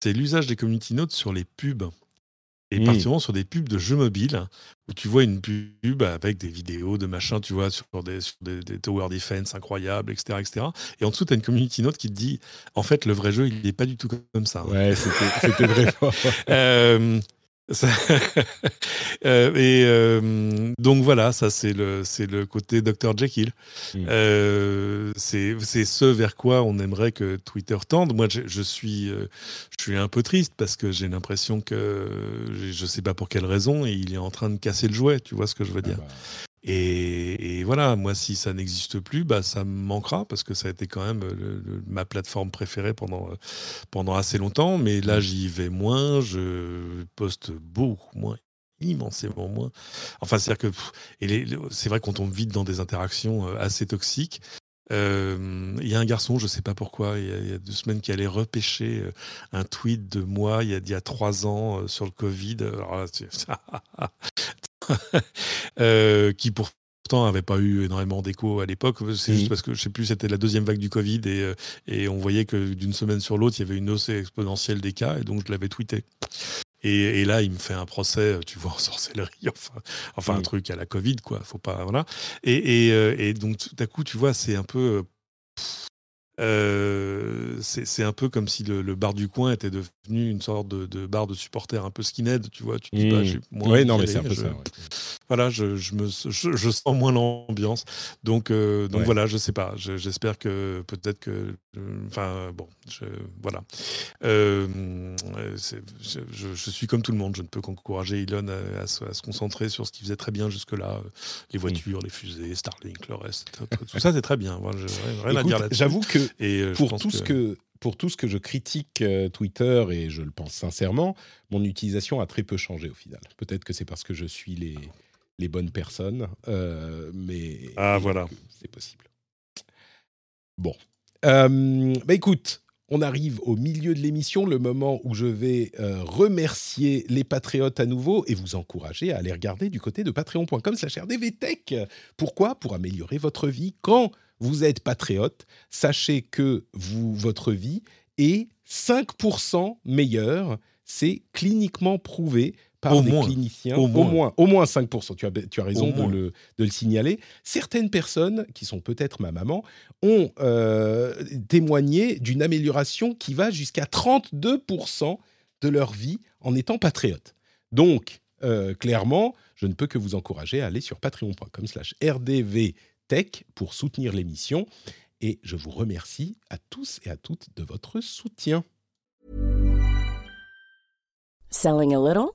[SPEAKER 2] c'est l'usage des community notes sur les pubs. Et mmh. particulièrement sur des pubs de jeux mobiles, où tu vois une pub avec des vidéos de machin, tu vois, sur des, des, tower defense incroyables, etc. etc. Et en dessous, tu as une community note qui te dit, en fait, le vrai jeu, il n'est pas du tout comme ça.
[SPEAKER 1] Ouais, c'était
[SPEAKER 2] vraiment. [LAUGHS] Euh, [LAUGHS] et euh, donc voilà, ça c'est le, c'est le côté Dr Jekyll. Mm. Euh, c'est, c'est ce vers quoi on aimerait que Twitter tende. Moi, je, suis, je suis un peu triste parce que j'ai l'impression que je ne sais pas pour quelle raison et il est en train de casser le jouet. Tu vois ce que je veux dire ah bah. Et, voilà, moi, si ça n'existe plus, bah, ça me manquera parce que ça a été quand même ma plateforme préférée pendant, pendant assez longtemps. Mais là, mmh. j'y vais moins, je poste beaucoup moins, immensément moins. Enfin, c'est-à-dire que c'est vrai qu'on tombe vite dans des interactions euh, assez toxiques. Euh, il y a un garçon, je ne sais pas pourquoi, il y, a, deux semaines, qui allait repêcher euh, un tweet de moi il y a, il y a trois ans sur le Covid. Alors là, [LAUGHS] Euh, qui pourtant n'avait pas eu énormément d'écho à l'époque. C'est juste parce que je sais plus, c'était la deuxième vague du Covid et, euh, et on voyait que d'une semaine sur l'autre, il y avait une hausse exponentielle des cas et donc je l'avais tweeté. Et, là, il me fait un procès, tu vois, en sorcellerie, [LAUGHS] enfin, enfin un truc à la Covid, quoi. Faut pas, voilà. Et, et, euh, et donc, tout à coup, tu vois, c'est un peu. Euh, c'est un peu comme si le, bar du coin était devenu une sorte de, bar de supporters un peu skinhead, tu vois. Tu dis, bah,
[SPEAKER 1] mmh. ouais, non, mais c'est un peu ça.
[SPEAKER 2] Voilà, je, je me, je, sens moins l'ambiance. Donc, euh, donc voilà, je sais pas. J'espère que peut-être que. Enfin, bon, voilà. Euh, je, suis comme tout le monde. Je ne peux qu'encourager Elon à, se, concentrer sur ce qu'il faisait très bien jusque-là les mmh. voitures, les fusées, Starlink, le reste. Tout, ça, c'est très bien. rien à dire là-dessus.
[SPEAKER 1] J'avoue que euh, pour tout ce que pour tout ce que je critique Twitter, et je le pense sincèrement, mon utilisation a très peu changé au final. Peut-être que c'est parce que je suis les, les bonnes personnes, euh, mais
[SPEAKER 2] ah, voilà.
[SPEAKER 1] c'est possible. Bon. Euh, bah écoute, on arrive au milieu de l'émission, le moment où je vais remercier les patriotes à nouveau et vous encourager à aller regarder du côté de patreon.com slash rdvtech. Pourquoi? Pour améliorer votre vie quand vous êtes patriote, sachez que vous, votre vie est 5% meilleure. C'est cliniquement prouvé par des cliniciens. Au moins. au moins, 5%. Tu as, tu as raison de le, de le, signaler. Certaines personnes, qui sont peut-être ma maman, ont euh, témoigné d'une amélioration qui va jusqu'à 32% de leur vie en étant patriote. Donc, euh, clairement, je ne peux que vous encourager à aller sur patreon.com slash rdv Tech pour soutenir l'émission. Et je vous remercie à tous et à toutes de votre soutien.
[SPEAKER 3] Selling a little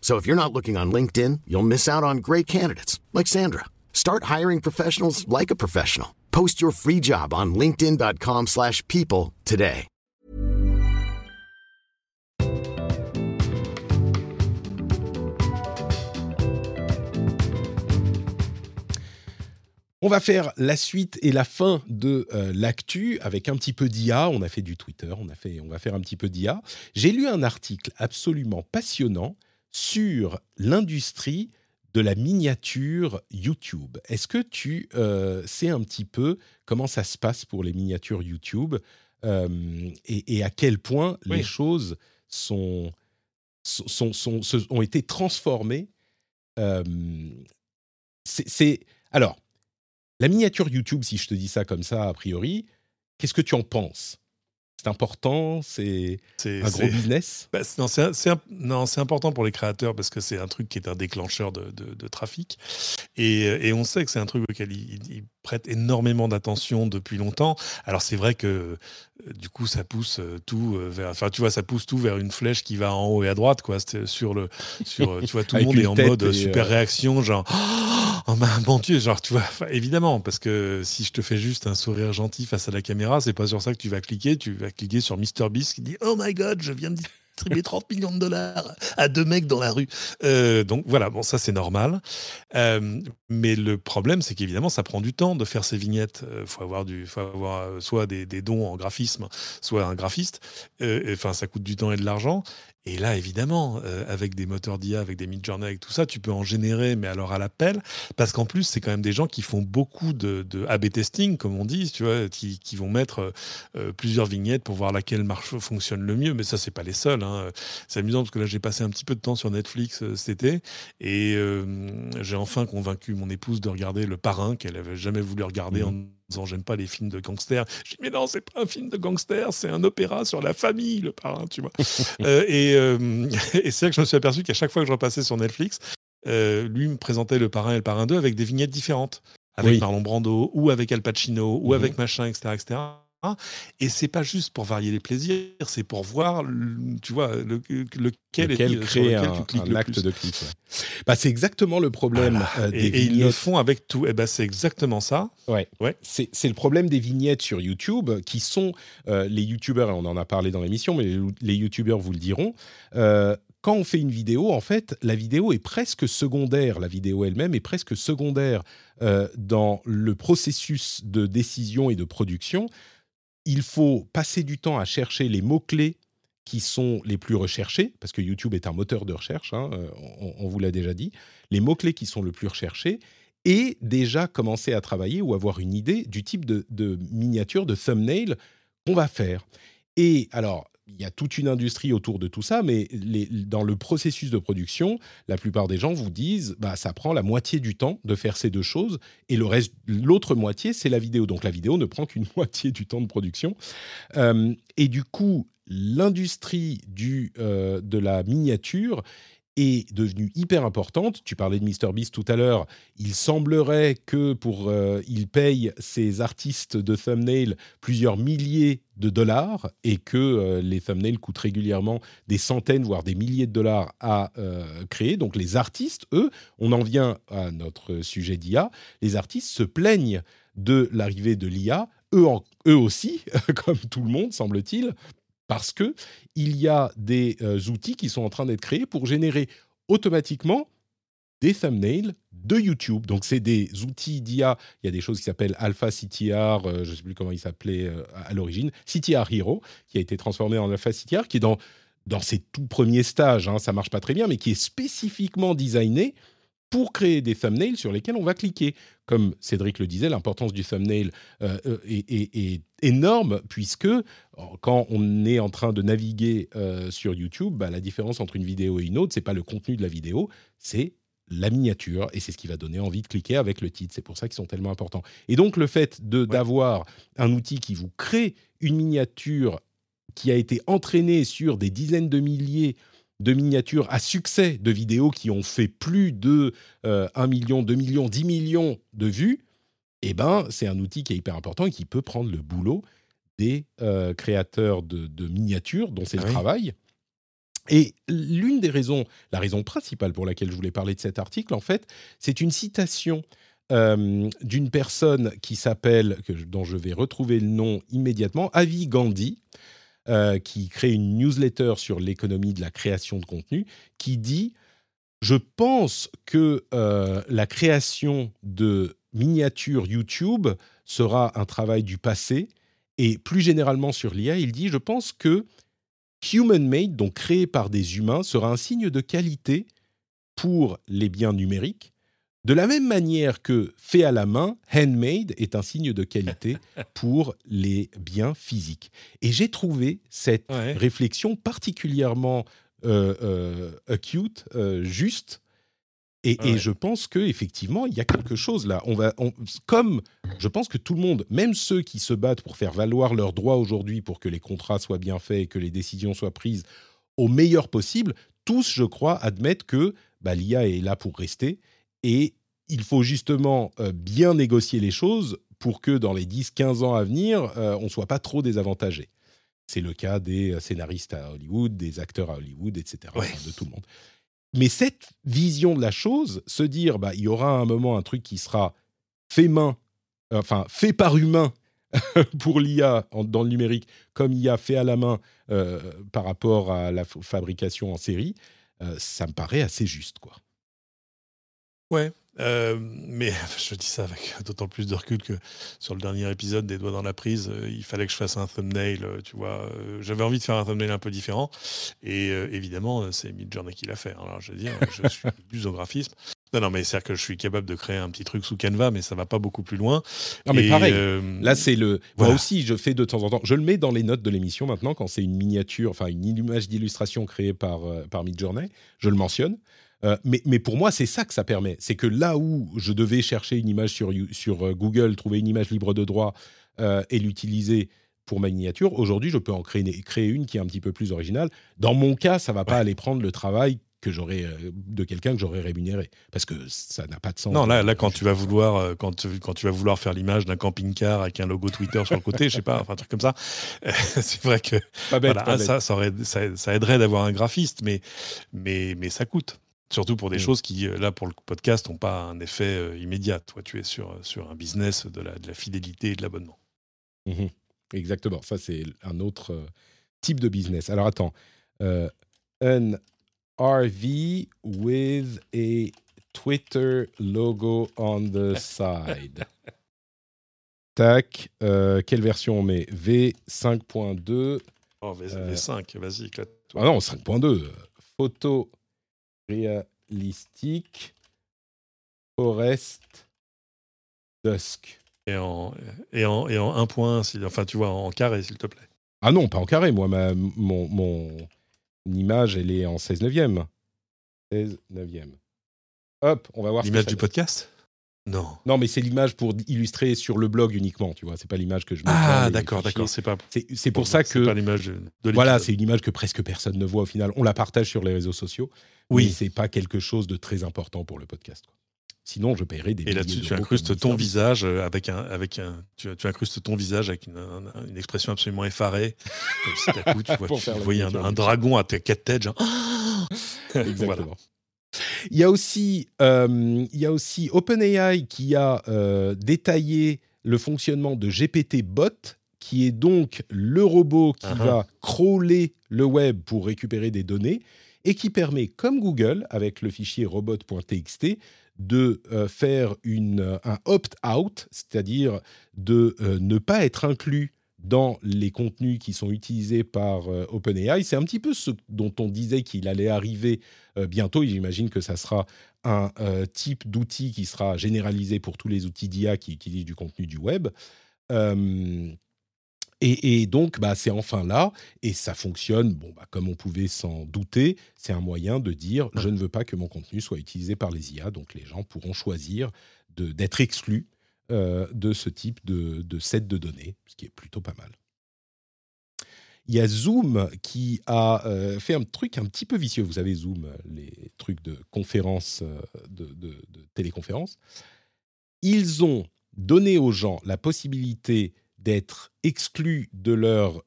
[SPEAKER 4] So if you're not looking on LinkedIn, you'll miss out on great candidates like Sandra. Start hiring professionals like a professional. Post your free job on linkedin.com/people today.
[SPEAKER 1] On va faire la suite et la fin de euh, l'actu avec un petit peu d'IA. On a fait du Twitter, on a fait on va faire un petit peu d'IA. J'ai lu un article absolument passionnant sur l'industrie de la miniature YouTube. Est-ce que tu euh, sais un petit peu comment ça se passe pour les miniatures YouTube euh, et, à quel point les choses sont, sont, sont, ont été transformées euh, C'est alors la miniature YouTube, si je te dis ça comme ça a priori, qu'est-ce que tu en penses? C'est important, c'est un gros business?
[SPEAKER 2] Bah, non, c'est important pour les créateurs parce que c'est un truc qui est un déclencheur de, de, trafic. Et, et, on sait que c'est un truc auquel ils, prêtent énormément d'attention depuis longtemps. Alors c'est vrai que euh, du coup ça pousse euh, tout euh, vers, enfin tu vois ça pousse tout vers une flèche qui va en haut et à droite quoi. Sur le, sur tu vois tout le [LAUGHS] monde est en mode super réaction genre [GASPS] oh bon Dieu genre tu vois évidemment parce que si je te fais juste un sourire gentil face à la caméra c'est pas sur ça que tu vas cliquer. Tu vas cliquer sur MrBeast qui dit oh my god je viens de distribuer 30 millions de dollars à deux mecs dans la rue. Euh, donc voilà, bon, ça c'est normal. Euh, mais le problème, c'est qu'évidemment, ça prend du temps de faire ces vignettes. Il euh, faut avoir, du, faut avoir soit des, des, dons en graphisme, soit un graphiste. Enfin, ça coûte du temps et de l'argent. Et là, évidemment, euh, avec des moteurs d'IA, avec des mid-journey, avec tout ça, tu peux en générer, mais alors à l'appel, parce qu'en plus, c'est quand même des gens qui font beaucoup de, de A-B testing, comme on dit, tu vois, qui, qui vont mettre euh, plusieurs vignettes pour voir laquelle marche fonctionne le mieux. Mais ça, c'est pas les seuls. Hein. C'est amusant parce que là, j'ai passé un petit peu de temps sur Netflix euh, cet été, et j'ai enfin convaincu mon épouse de regarder Le Parrain, qu'elle avait jamais voulu regarder mmh. en disant j'aime pas les films de gangsters. Je dis mais non, c'est pas un film de gangsters, c'est un opéra sur la famille, le parrain, tu vois. [LAUGHS] Euh, euh, et, c'est là que je me suis aperçu qu'à chaque fois que je repassais sur Netflix, euh, lui me présentait le parrain et le parrain 2 avec des vignettes différentes, avec Marlon Brando ou avec Al Pacino ou mhm. avec machin, etc., etc. Et c'est pas juste pour varier les plaisirs, c'est pour voir, tu vois, le, lequel,
[SPEAKER 1] est, crée un, acte de clic. Bah, c'est exactement le problème
[SPEAKER 2] euh, des et, vignettes. Et ils le font avec tout. Et bah, c'est exactement ça.
[SPEAKER 1] Ouais. ouais. C'est le problème des vignettes sur YouTube, qui sont euh, les YouTubeurs, et on en a parlé dans l'émission, mais les, YouTubeurs vous le diront. Euh, quand on fait une vidéo, en fait, la vidéo est presque secondaire. La vidéo elle-même est presque secondaire dans le processus de décision et de production il faut passer du temps à chercher les mots-clés qui sont les plus recherchés, parce que YouTube est un moteur de recherche, hein, euh, on, vous l'a déjà dit, les mots-clés qui sont le plus recherchés, et déjà commencer à travailler ou avoir une idée du type de, de miniature, de thumbnail qu'on va faire. Et alors, il y a toute une industrie autour de tout ça, mais dans le processus de production, la plupart des gens vous disent, bah, ça prend la moitié du temps de faire ces deux choses, et le reste, l'autre moitié, c'est la vidéo. Donc la vidéo ne prend qu'une [LAUGHS] moitié du temps de production. Euh, et du coup, l'industrie du, euh, de la miniature est devenue hyper importante. Tu parlais de MrBeast tout à l'heure. Il semblerait que pour euh, il paye ses artistes de thumbnail plusieurs milliers de dollars et que euh, les thumbnails coûtent régulièrement des centaines voire des milliers de dollars à créer. Donc les artistes, eux, on en vient à notre sujet d'IA. Les artistes se plaignent de l'arrivée de l'IA. Eux, eux aussi, [LAUGHS] comme tout le monde, semble-t-il, parce que il y a des euh, outils qui sont en train d'être créés pour générer automatiquement des thumbnails de YouTube. Donc, c'est des outils d'IA. Il y a des choses qui s'appellent Alpha CTR, euh, je ne sais plus comment il s'appelait euh, à l'origine, CTR Hero, qui a été transformé en Alpha CTR, qui est dans, dans ses tout premiers stages. Hein, ça marche pas très bien, mais qui est spécifiquement designé pour créer des thumbnails sur lesquels on va cliquer. Comme Cédric le disait, l'importance du thumbnail euh, euh, est, énorme puisque quand on est en train de naviguer euh, sur YouTube, bah, la différence entre une vidéo et une autre, c'est pas le contenu de la vidéo, c'est la miniature et c'est ce qui va donner envie de cliquer avec le titre. C'est pour ça qu'ils sont tellement importants. Et donc le fait de d'avoir un outil qui vous crée une miniature qui a été entraînée sur des dizaines de milliers de miniatures à succès de vidéos qui ont fait plus de 1 euh, million, 2 millions, 10 millions de vues, eh ben, c'est un outil qui est hyper important et qui peut prendre le boulot des euh, créateurs de, miniatures dont c'est le ah travail. Et l'une des raisons, la raison principale pour laquelle je voulais parler de cet article, en fait, c'est une citation euh, d'une personne qui s'appelle, dont je vais retrouver le nom immédiatement, Avi Gandhi, euh, qui crée une newsletter sur l'économie de la création de contenu, qui dit Je pense que euh, la création de miniatures YouTube sera un travail du passé. Et plus généralement sur l'IA, il dit Je pense que human-made, donc créé par des humains, sera un signe de qualité pour les biens numériques de la même manière que fait à la main, handmade est un signe de qualité [LAUGHS] pour les biens physiques. Et j'ai trouvé cette réflexion particulièrement euh, euh, acute, euh, juste. Et, je pense que effectivement, il y a quelque chose là. On va, comme je pense que tout le monde, même ceux qui se battent pour faire valoir leurs droits aujourd'hui, pour que les contrats soient bien faits et que les décisions soient prises au meilleur possible, tous, je crois, admettent que bah, l'IA est là pour rester et il faut justement euh, bien négocier les choses pour que dans les 10-15 ans à venir, euh, on ne soit pas trop désavantagé. C'est le cas des euh, scénaristes à Hollywood, des acteurs à Hollywood, etc., de tout le monde. Mais cette vision de la chose, se dire, bah, il y aura un moment un truc qui sera fait main, enfin fait par humain [LAUGHS] pour l'IA dans le numérique, comme IA fait à la main par rapport à la fabrication en série, ça me paraît assez juste, quoi.
[SPEAKER 2] Ouais, euh, mais [LAUGHS] je dis ça avec d'autant plus de recul que sur le dernier épisode des doigts dans la prise, euh, il fallait que je fasse un thumbnail, euh, tu vois. J'avais envie de faire un thumbnail un peu différent. Et évidemment, c'est Midjourney qui l'a fait. Hein. Alors, je veux dire, je [LAUGHS] suis plus au graphisme. Non, non, mais c'est-à-dire que je suis capable de créer un petit truc sous Canva, mais ça va pas beaucoup plus loin.
[SPEAKER 1] Non, mais pareil. Là, c'est le. Moi aussi, je fais de temps en temps. Je le mets dans les notes de l'émission maintenant quand c'est une miniature, enfin une image d'illustration créée par par Midjourney. Je le mentionne. Euh, mais, pour moi, c'est ça que ça permet. C'est que là où je devais chercher une image sur, sur euh, Google, trouver une image libre de droit euh, et l'utiliser pour ma miniature, aujourd'hui, je peux en créer, créer, une qui est un petit peu plus originale. Dans mon cas, ça va pas aller prendre le travail que j'aurais de quelqu'un que j'aurais rémunéré parce que ça n'a pas de sens.
[SPEAKER 2] Non, là, là quand tu vas vouloir quand tu, quand tu vas vouloir faire l'image d'un camping-car avec un logo Twitter sur le côté, je sais pas, enfin un truc comme ça, [LAUGHS] c'est vrai que ça, ça, aurait, ça, aiderait d'avoir un graphiste, mais mais mais ça coûte. Surtout pour des mm. choses qui, euh, là, pour le podcast, n'ont pas un effet euh, immédiat. Toi, tu es sur, euh, sur un business de la, de la fidélité et de l'abonnement.
[SPEAKER 1] Mmh Exactement. Ça, c'est un autre type de business. Alors, attends. un RV with a Twitter logo on the [LAUGHS] side. Tac. quelle version on met?
[SPEAKER 2] V5.2. Oh, v, 5 vas-y,
[SPEAKER 1] Ah non, 5.2. Photo réalistique. Forest Dusk.
[SPEAKER 2] Et en, et en, et en un point, enfin tu vois, en carré, s'il te plaît.
[SPEAKER 1] Ah non, pas en carré. Moi, ma, mon, mon image, elle est en 16 neuvième. 16 neuvième. Hop, on va voir.
[SPEAKER 2] L'image du podcast? Non.
[SPEAKER 1] Non, mais c'est l'image pour illustrer sur le blog uniquement, tu vois. C'est pas l'image que je.
[SPEAKER 2] Ah, d'accord, d'accord. C'est pas.
[SPEAKER 1] C'est pour ça que.
[SPEAKER 2] pas l'image de.
[SPEAKER 1] Voilà, c'est une image que presque personne ne voit au final. On la partage sur les réseaux sociaux. Oui. Mais c'est pas quelque chose de très important pour le podcast. Sinon, je paierai des.
[SPEAKER 2] Et là-dessus, tu incrustes ton visage euh, avec un, avec un, tu, incrustes ton visage avec une, une expression absolument effarée, comme si d'un coup tu, [LAUGHS] vois, tu voyais un, dragon à tes quatre têtes, genre. [LAUGHS] [LAUGHS]
[SPEAKER 1] Exactement. Il y a aussi, euh, il y a aussi OpenAI qui a euh, détaillé le fonctionnement de GPT Bot, qui est donc le robot qui uh-huh. va crawler le web pour récupérer des données et qui permet, comme Google, avec le fichier robot.txt, de euh, faire une, un opt-out, c'est-à-dire de ne pas être inclus dans les contenus qui sont utilisés par euh, OpenAI. C'est un petit peu ce dont on disait qu'il allait arriver bientôt. Et j'imagine que ça sera un type d'outil qui sera généralisé pour tous les outils d'IA qui utilisent du contenu du web. Et, donc, bah, c'est enfin là, et ça fonctionne, bon, bah, comme on pouvait s'en douter, c'est un moyen de dire, je ne veux pas que mon contenu soit utilisé par les IA, donc les gens pourront choisir d'être exclus euh, de ce type de, de, set de données, ce qui est plutôt pas mal. Il y a Zoom qui a euh, fait un truc un petit peu vicieux. Vous savez, Zoom, les trucs de conférence, euh, de, de, de téléconférence. Ils ont donné aux gens la possibilité d'être exclus de leur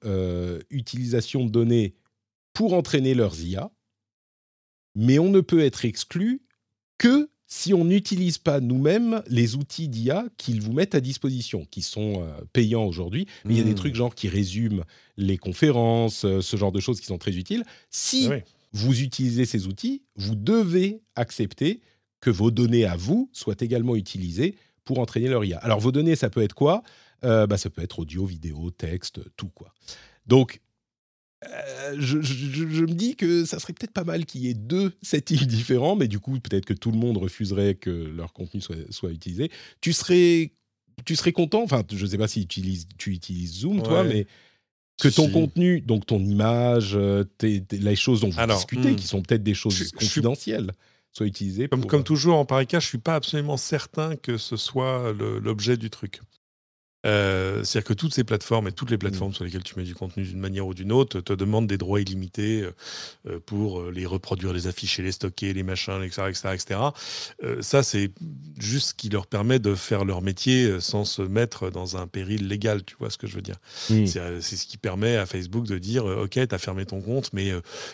[SPEAKER 1] utilisation de données pour entraîner leurs IA, mais on ne peut être exclu que si on n'utilise pas nous-mêmes les outils d'IA qu'ils vous mettent à disposition, qui sont euh, payants aujourd'hui. Mais il y a des hmm. trucs genre qui résument les conférences, euh, ce genre de choses qui sont très utiles. Si vous utilisez ces outils, vous devez accepter que vos données à vous soient également utilisées pour entraîner leur IA. Alors vos données, ça peut être quoi? Euh, bah, ça peut être audio, vidéo, texte, tout quoi. Donc, euh, je, me dis que ça serait peut-être pas mal qu'il y ait deux settings différents, mais du coup, peut-être que tout le monde refuserait que leur contenu soit, soit utilisé. Tu serais, tu serais content, enfin, je ne sais pas si tu utilises, tu utilises Zoom, toi, mais que ton contenu, donc ton image, euh, les choses dont vous discutez, hmm. qui sont peut-être des choses confidentielles, soient utilisées.
[SPEAKER 2] Comme, comme toujours, en pareil cas, je ne suis pas absolument certain que ce soit l'objet du truc. Euh, c'est-à-dire que toutes ces plateformes et toutes les plateformes mmh. sur lesquelles tu mets du contenu d'une manière ou d'une autre te demandent des droits illimités euh, euh, pour les reproduire, les afficher, les stocker, les machins, etc. etc., etc. ça, c'est juste ce qui leur permet de faire leur métier sans se mettre dans un péril légal, tu vois ce que je veux dire. Mmh. C'est ce qui permet à Facebook de dire Ok, tu as fermé ton compte, mais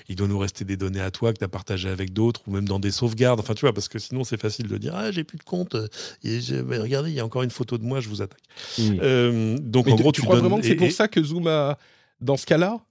[SPEAKER 2] il doit nous rester des données à toi que tu as partagées avec d'autres ou même dans des sauvegardes. Enfin, tu vois, parce que sinon, c'est facile de dire Ah, j'ai plus de compte. Et regardez, il y a encore une photo de moi, je vous attaque. Mmh.
[SPEAKER 1] Euh, donc en gros, tu, crois vraiment que c'est pour ça que Zoom a dans ce cas-là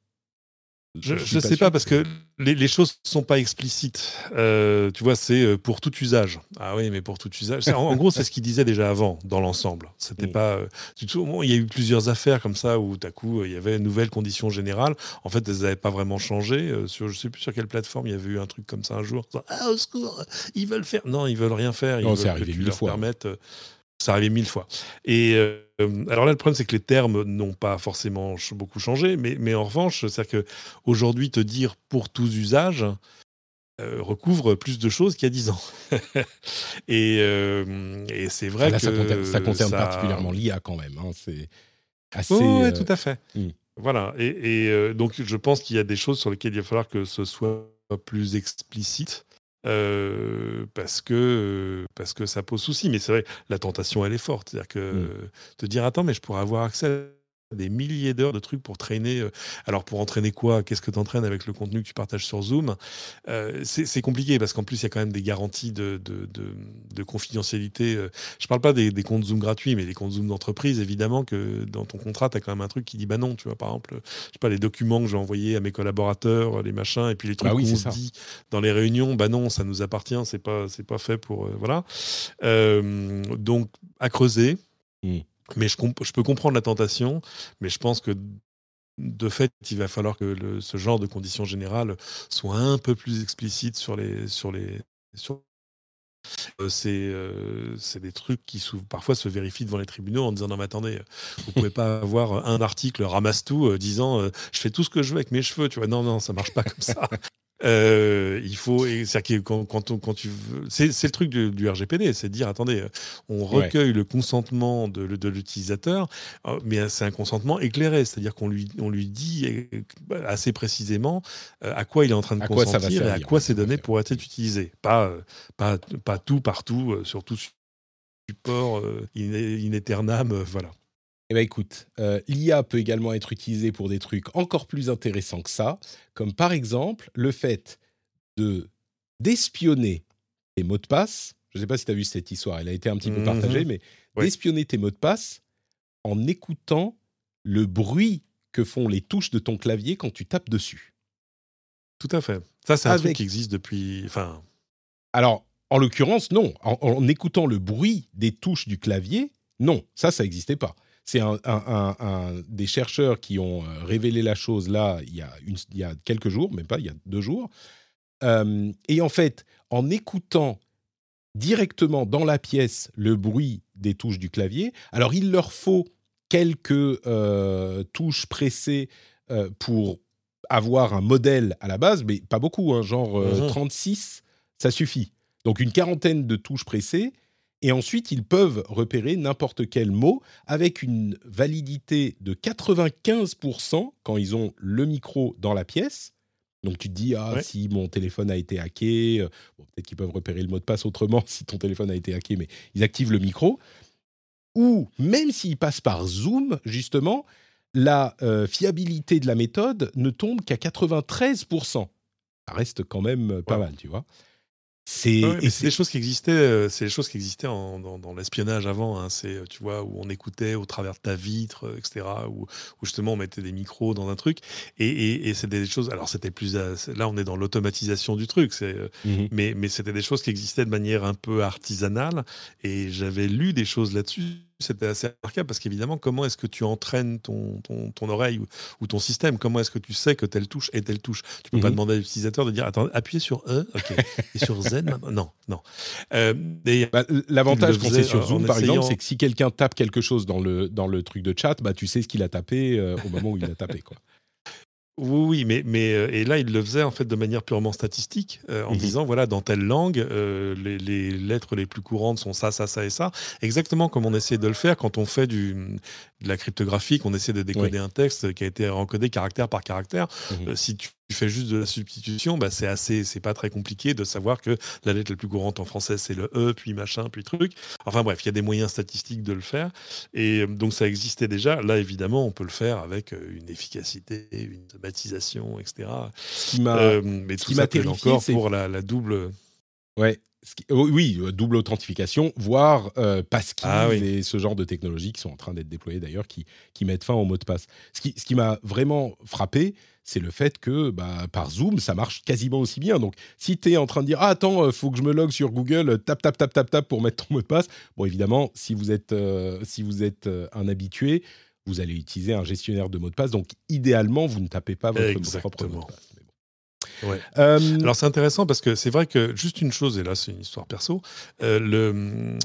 [SPEAKER 2] je ne sais pas parce que les, les choses ne sont pas explicites. Euh, tu vois, c'est euh, pour tout usage. Ah oui, mais pour tout usage. En, gros, c'est ce qu'il disait déjà avant dans l'ensemble. C'était mm. pas. Du tout, il y a eu plusieurs affaires comme ça où, à coup, il y avait une nouvelle condition générale. En fait, elles n'avaient pas vraiment changé. sur, je sais plus sur quelle plateforme il y avait eu un truc comme ça un jour. Ah au secours, ils veulent faire. Non, ils veulent rien faire. Ils
[SPEAKER 1] non,
[SPEAKER 2] veulent
[SPEAKER 1] arrivé que tu leur fois.
[SPEAKER 2] Ça arrivait mille fois. Et euh, alors là, le problème, c'est que les termes n'ont pas forcément beaucoup changé, mais, mais en revanche, c'est-à-dire qu'aujourd'hui, te dire pour tous usages euh, recouvre plus de choses qu'il y a dix ans. [LAUGHS] et, euh, et c'est vrai que.
[SPEAKER 1] Ça concerne, particulièrement l'IA quand même. Hein, c'est assez.
[SPEAKER 2] oui, tout à fait. Hmm. Voilà. Et, et donc, je pense qu'il y a des choses sur lesquelles il va falloir que ce soit plus explicite. Euh, parce que euh, parce que ça pose souci. Mais c'est vrai, la tentation, elle est forte. C'est-à-dire que mmh. te dire attends, mais je pourrais avoir accès des milliers d'heures de trucs pour traîner. Euh, alors, pour entraîner quoi? Qu'est-ce que tu entraînes avec le contenu que tu partages sur Zoom? Euh, C'est compliqué parce qu'en plus, il y a quand même des garanties de, de, confidentialité. Euh. Je parle pas des, comptes Zoom gratuits, mais des comptes Zoom d'entreprise, évidemment, que dans ton contrat, tu as quand même un truc qui dit bah non, tu vois, par exemple, je sais pas, les documents que j'ai envoyés à mes collaborateurs, les machins, et puis les trucs bah qu'on dit dans les réunions, bah non, ça nous appartient, c'est pas, pas fait pour. voilà. donc, à creuser. Mmh. Mais je, peux comprendre la tentation, mais je pense que de fait, il va falloir que ce genre de conditions générales soit un peu plus explicite sur les. Sur les sur euh, euh, c'est des trucs qui parfois se vérifient devant les tribunaux en disant non mais attendez vous pouvez pas avoir un article ramasse tout euh, disant je fais tout ce que je veux avec mes cheveux tu vois non non ça marche pas comme ça euh, il faut, c'est quand, quand, quand, tu c'est, le truc du, RGPD, c'est de dire attendez, euh, on recueille le consentement de, de l'utilisateur, euh, mais c'est un consentement éclairé, c'est-à-dire qu'on lui, on lui dit assez précisément à quoi il est en train de consentir et à quoi ces données pourraient être utilisées, pas, pas, pas tout partout, surtout support in, in voilà.
[SPEAKER 1] Eh bien, écoute, euh, l'IA peut également être utilisée pour des trucs encore plus intéressants que ça, comme par exemple le fait de d'espionner tes mots de passe. Je ne sais pas si tu as vu cette histoire, elle a été un petit peu mmh partagée, mais d'espionner tes mots de passe en écoutant le bruit que font les touches de ton clavier quand tu tapes dessus.
[SPEAKER 2] Tout à fait. Ça, c'est un truc qui existe depuis. Enfin.
[SPEAKER 1] Alors, en l'occurrence, non. en, écoutant le bruit des touches du clavier, non, ça, ça n'existait pas. C'est un, des chercheurs qui ont euh, révélé la chose là il y a, il y a quelques jours, même pas, il y a deux jours. Euh, et en fait, en écoutant directement dans la pièce le bruit des touches du clavier, alors il leur faut quelques euh, touches pressées pour avoir un modèle à la base, mais pas beaucoup, hein, genre 36, mmh ça suffit. Donc une quarantaine de touches pressées et ensuite, ils peuvent repérer n'importe quel mot avec une validité de 95% quand ils ont le micro dans la pièce. Donc tu te dis, ah, si mon téléphone a été hacké, euh, peut-être qu'ils peuvent repérer le mot de passe autrement [LAUGHS] si ton téléphone a été hacké, mais ils activent le micro. Ou même s'ils passent par Zoom, justement, la euh, fiabilité de la méthode ne tombe qu'à 93%. Ça reste quand même pas mal, tu vois.
[SPEAKER 2] C'est des choses qui existaient, euh, c'est des choses qui existaient dans, l'espionnage avant. Hein. c'est euh, tu vois où on écoutait au travers de ta vitre, euh, etc. Où, justement on mettait des micros dans un truc. Et, et, c'était des choses. Alors c'était plus là on est dans l'automatisation du truc. C'est mmh mais mais c'était des choses qui existaient de manière un peu artisanale. Et j'avais lu des choses là-dessus c'était assez remarquable parce qu'évidemment, comment est-ce que tu entraînes ton, ton, oreille ou, ton système? Comment est-ce que tu sais que telle touche est telle touche? Tu peux pas mhm. demander à l'utilisateur de dire attends, appuyez sur E, ok, et sur Z Non, non. Euh,
[SPEAKER 1] bah, L'avantage quand c'est sur Zoom, par exemple, c'est que si quelqu'un tape quelque chose dans le, dans le truc de chat, bah, tu sais ce qu'il a tapé euh, au moment où il a tapé. Quoi.
[SPEAKER 2] Oui, oui, mais, mais euh, et là, il le faisait en fait de manière purement statistique, euh, en mmh disant voilà, dans telle langue, euh, les, lettres les plus courantes sont ça, ça, ça et ça. Exactement comme on essaie de le faire quand on fait du, de la cryptographie, qu'on essaie de décoder un texte qui a été encodé caractère par caractère. Mmh si tu fais juste de la substitution, bah c'est assez, c'est pas très compliqué de savoir que la lettre la plus courante en français c'est le E, puis machin, puis truc. Enfin bref, il y a des moyens statistiques de le faire, et donc ça existait déjà. Là, évidemment, on peut le faire avec une efficacité, une automatisation, etc. Ce qui m'a, euh, mais tout encore pour la, la double.
[SPEAKER 1] Ouais, oui, euh, double authentification, voire euh, passkey ah et ce genre de technologies qui sont en train d'être déployées d'ailleurs, qui, qui mettent fin au mot de passe. Ce qui, ce qui m'a vraiment frappé, c'est le fait que bah, par Zoom, ça marche quasiment aussi bien. Donc, si tu es en train de dire Ah, attends, il euh, faut que je me log sur Google, tape, tape, tape, tape, tape pour mettre ton mot de passe. Bon, évidemment, si vous êtes, euh, si vous êtes euh, un habitué, vous allez utiliser un gestionnaire de mot de passe. Donc, idéalement, vous ne tapez pas votre propre mot de passe.
[SPEAKER 2] Ouais. Alors c'est intéressant parce que c'est vrai que juste une chose, et là c'est une histoire perso, le,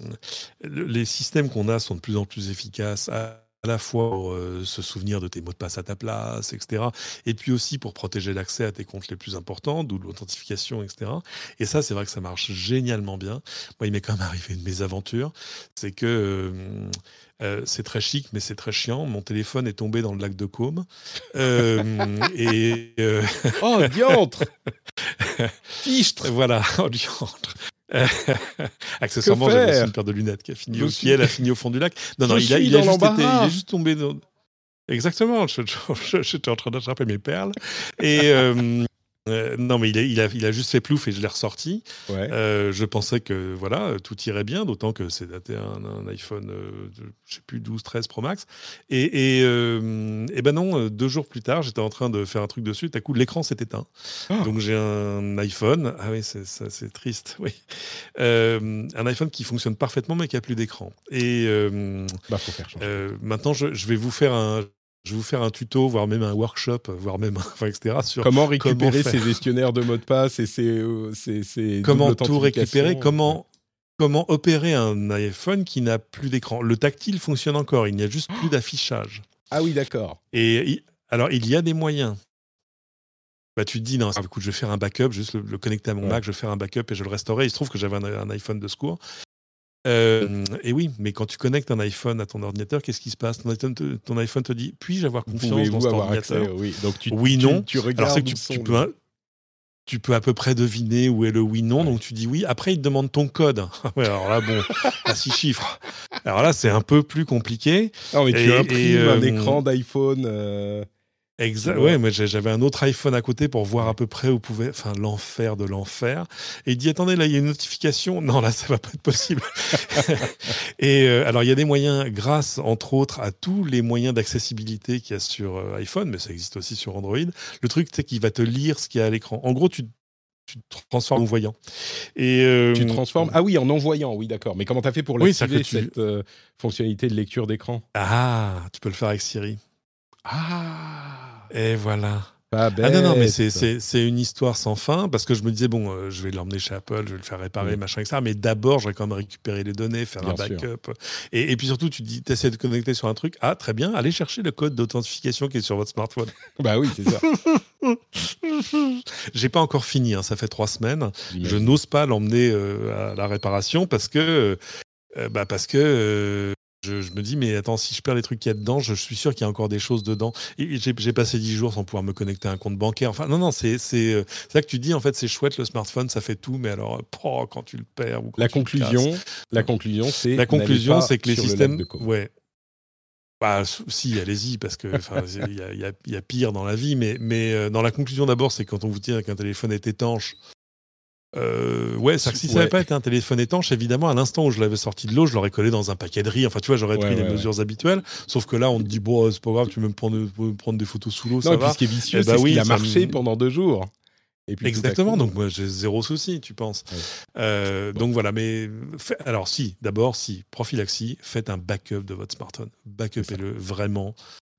[SPEAKER 2] les systèmes qu'on a sont de plus en plus efficaces à à la fois pour euh, se souvenir de tes mots de passe à ta place, etc. Et puis aussi pour protéger l'accès à tes comptes les plus importants, d'où l'authentification, etc. Et ça, c'est vrai que ça marche génialement bien. Moi, il m'est quand même arrivé une mésaventure. C'est que euh, euh, c'est très chic, mais c'est très chiant. Mon téléphone est tombé dans le lac de Caume. et
[SPEAKER 1] oh, diantre [LAUGHS] Fichtre
[SPEAKER 2] Voilà, [LAUGHS] oh, diantre [LAUGHS] Accessoirement, j'avais une paire de lunettes qui a fini, au, qui, elle a fini au fond du lac. Non, non, il, a, il, a juste été, il est juste tombé dans... Exactement, j'étais en train d'attraper mes perles. Et, euh, Euh, non, mais il a, il, a, il a, juste fait plouf et je l'ai ressorti.
[SPEAKER 1] Ouais.
[SPEAKER 2] Euh, je pensais que voilà, tout irait bien, d'autant que c'est daté un, un iPhone, euh, de, je sais plus, 12, 13 Pro Max. Et, et, et, ben non, deux jours plus tard, j'étais en train de faire un truc dessus, à coup, l'écran s'est éteint. Oh. Donc j'ai un iPhone, ah oui, c'est triste, oui. Un iPhone qui fonctionne parfaitement, mais qui a plus d'écran. Et
[SPEAKER 1] bah, faut faire
[SPEAKER 2] maintenant, je, je vais vous faire un je vais vous faire un tuto, voire même un workshop, voire même, enfin, etc. Sur
[SPEAKER 1] comment récupérer ses gestionnaires de mots de passe et ses,
[SPEAKER 2] euh, comment tout récupérer, comment comment opérer un iPhone qui n'a plus d'écran. Le tactile fonctionne encore, il n'y a juste plus d'affichage.
[SPEAKER 1] Ah oui, d'accord.
[SPEAKER 2] Et alors il y a des moyens. Bah, tu te dis, non, écoute, je vais faire un backup, juste le, connecter à mon Mac, je vais faire un backup et je le restaurer. Il se trouve que j'avais un, un, iPhone de secours. Euh, et oui, mais quand tu connectes un iPhone à ton ordinateur, qu'est-ce qui se passe? Ton iPhone, te, ton iPhone te dit puis-je avoir confiance dans cet ordinateur
[SPEAKER 1] accès, Oui, Donc tu,
[SPEAKER 2] oui non.
[SPEAKER 1] Tu, regardes
[SPEAKER 2] Alors que tu, peux, tu peux à peu près deviner où est le oui non, donc tu dis oui. Après, il te demande ton code. [LAUGHS] alors là, bon, [LAUGHS] à six chiffres. Alors là, c'est un peu plus compliqué.
[SPEAKER 1] Non, mais tu imprimes un euh, écran d'iPhone. Euh,
[SPEAKER 2] Exact. Mais j'avais un autre iPhone à côté pour voir à peu près où pouvait. Enfin, l'enfer de l'enfer. Et il dit attendez, là, il y a une notification. [LAUGHS] Non, là, ça va pas être possible. [LAUGHS] et euh, alors, il y a des moyens, grâce entre autres à tous les moyens d'accessibilité qu'il y a sur euh, iPhone, mais ça existe aussi sur Android. Le truc, c'est qu'il va te lire ce qu'il y a à l'écran. En gros, tu tu te transformes en voyant.
[SPEAKER 1] Et euh, tu transformes? Ah oui, en envoyant, oui, d'accord. Mais comment tu as fait pour l'activer, cette fonctionnalité de lecture d'écran?
[SPEAKER 2] Ah, tu peux le faire avec Siri.
[SPEAKER 1] Ah
[SPEAKER 2] et voilà.
[SPEAKER 1] ah
[SPEAKER 2] non, non, mais c'est une histoire sans fin parce que je me disais, bon, euh, je vais l'emmener chez Apple, je vais le faire réparer, mm. machin, etc. Mais d'abord, j'aurais quand même récupérer les données, faire un backup. Et, et, puis surtout, tu dis, essaies de connecter sur un truc. Ah, très bien, allez chercher le code d'authentification qui est sur votre smartphone. [LAUGHS]
[SPEAKER 1] bah oui, c'est ça. [LAUGHS]
[SPEAKER 2] J'ai pas encore fini, hein, ça fait trois semaines. Je n'ose pas l'emmener euh, à la réparation parce que. Euh, bah parce que je, me dis, mais attends, si je perds les trucs qu'il y a dedans, je, suis sûr qu'il y a encore des choses dedans. J'ai passé dix jours sans pouvoir me connecter à un compte bancaire. Enfin, non, non, c'est euh, ça que tu dis, en fait, c'est chouette, le smartphone, ça fait tout, mais alors, oh, quand tu le perds ou quand
[SPEAKER 1] la,
[SPEAKER 2] tu
[SPEAKER 1] conclusion, la conclusion, c'est
[SPEAKER 2] la conclusion, c'est que les systèmes, ouais, bah, si, allez-y, parce que [LAUGHS] il y, y, y, a pire dans la vie, mais, mais euh, dans la conclusion d'abord, c'est quand on vous dit qu'un téléphone est étanche, euh, ouais, c'est que si ça n'avait pas été un téléphone étanche, évidemment, à l'instant où je l'avais sorti de l'eau, je l'aurais collé dans un paquet de riz. Enfin, tu vois, j'aurais pris les mesures habituelles. Sauf que là, on te dit, bon, c'est pas grave, tu peux me prendre, prendre des photos sous l'eau, ça
[SPEAKER 1] va. ce qui est vicieux, eh bah, oui, il a marché pendant deux jours.
[SPEAKER 2] Et puis Exactement, donc moi j'ai zéro souci, tu penses. Euh, donc voilà, mais alors si, d'abord, si, prophylaxie, faites un backup de votre smartphone. Backupez-le vraiment.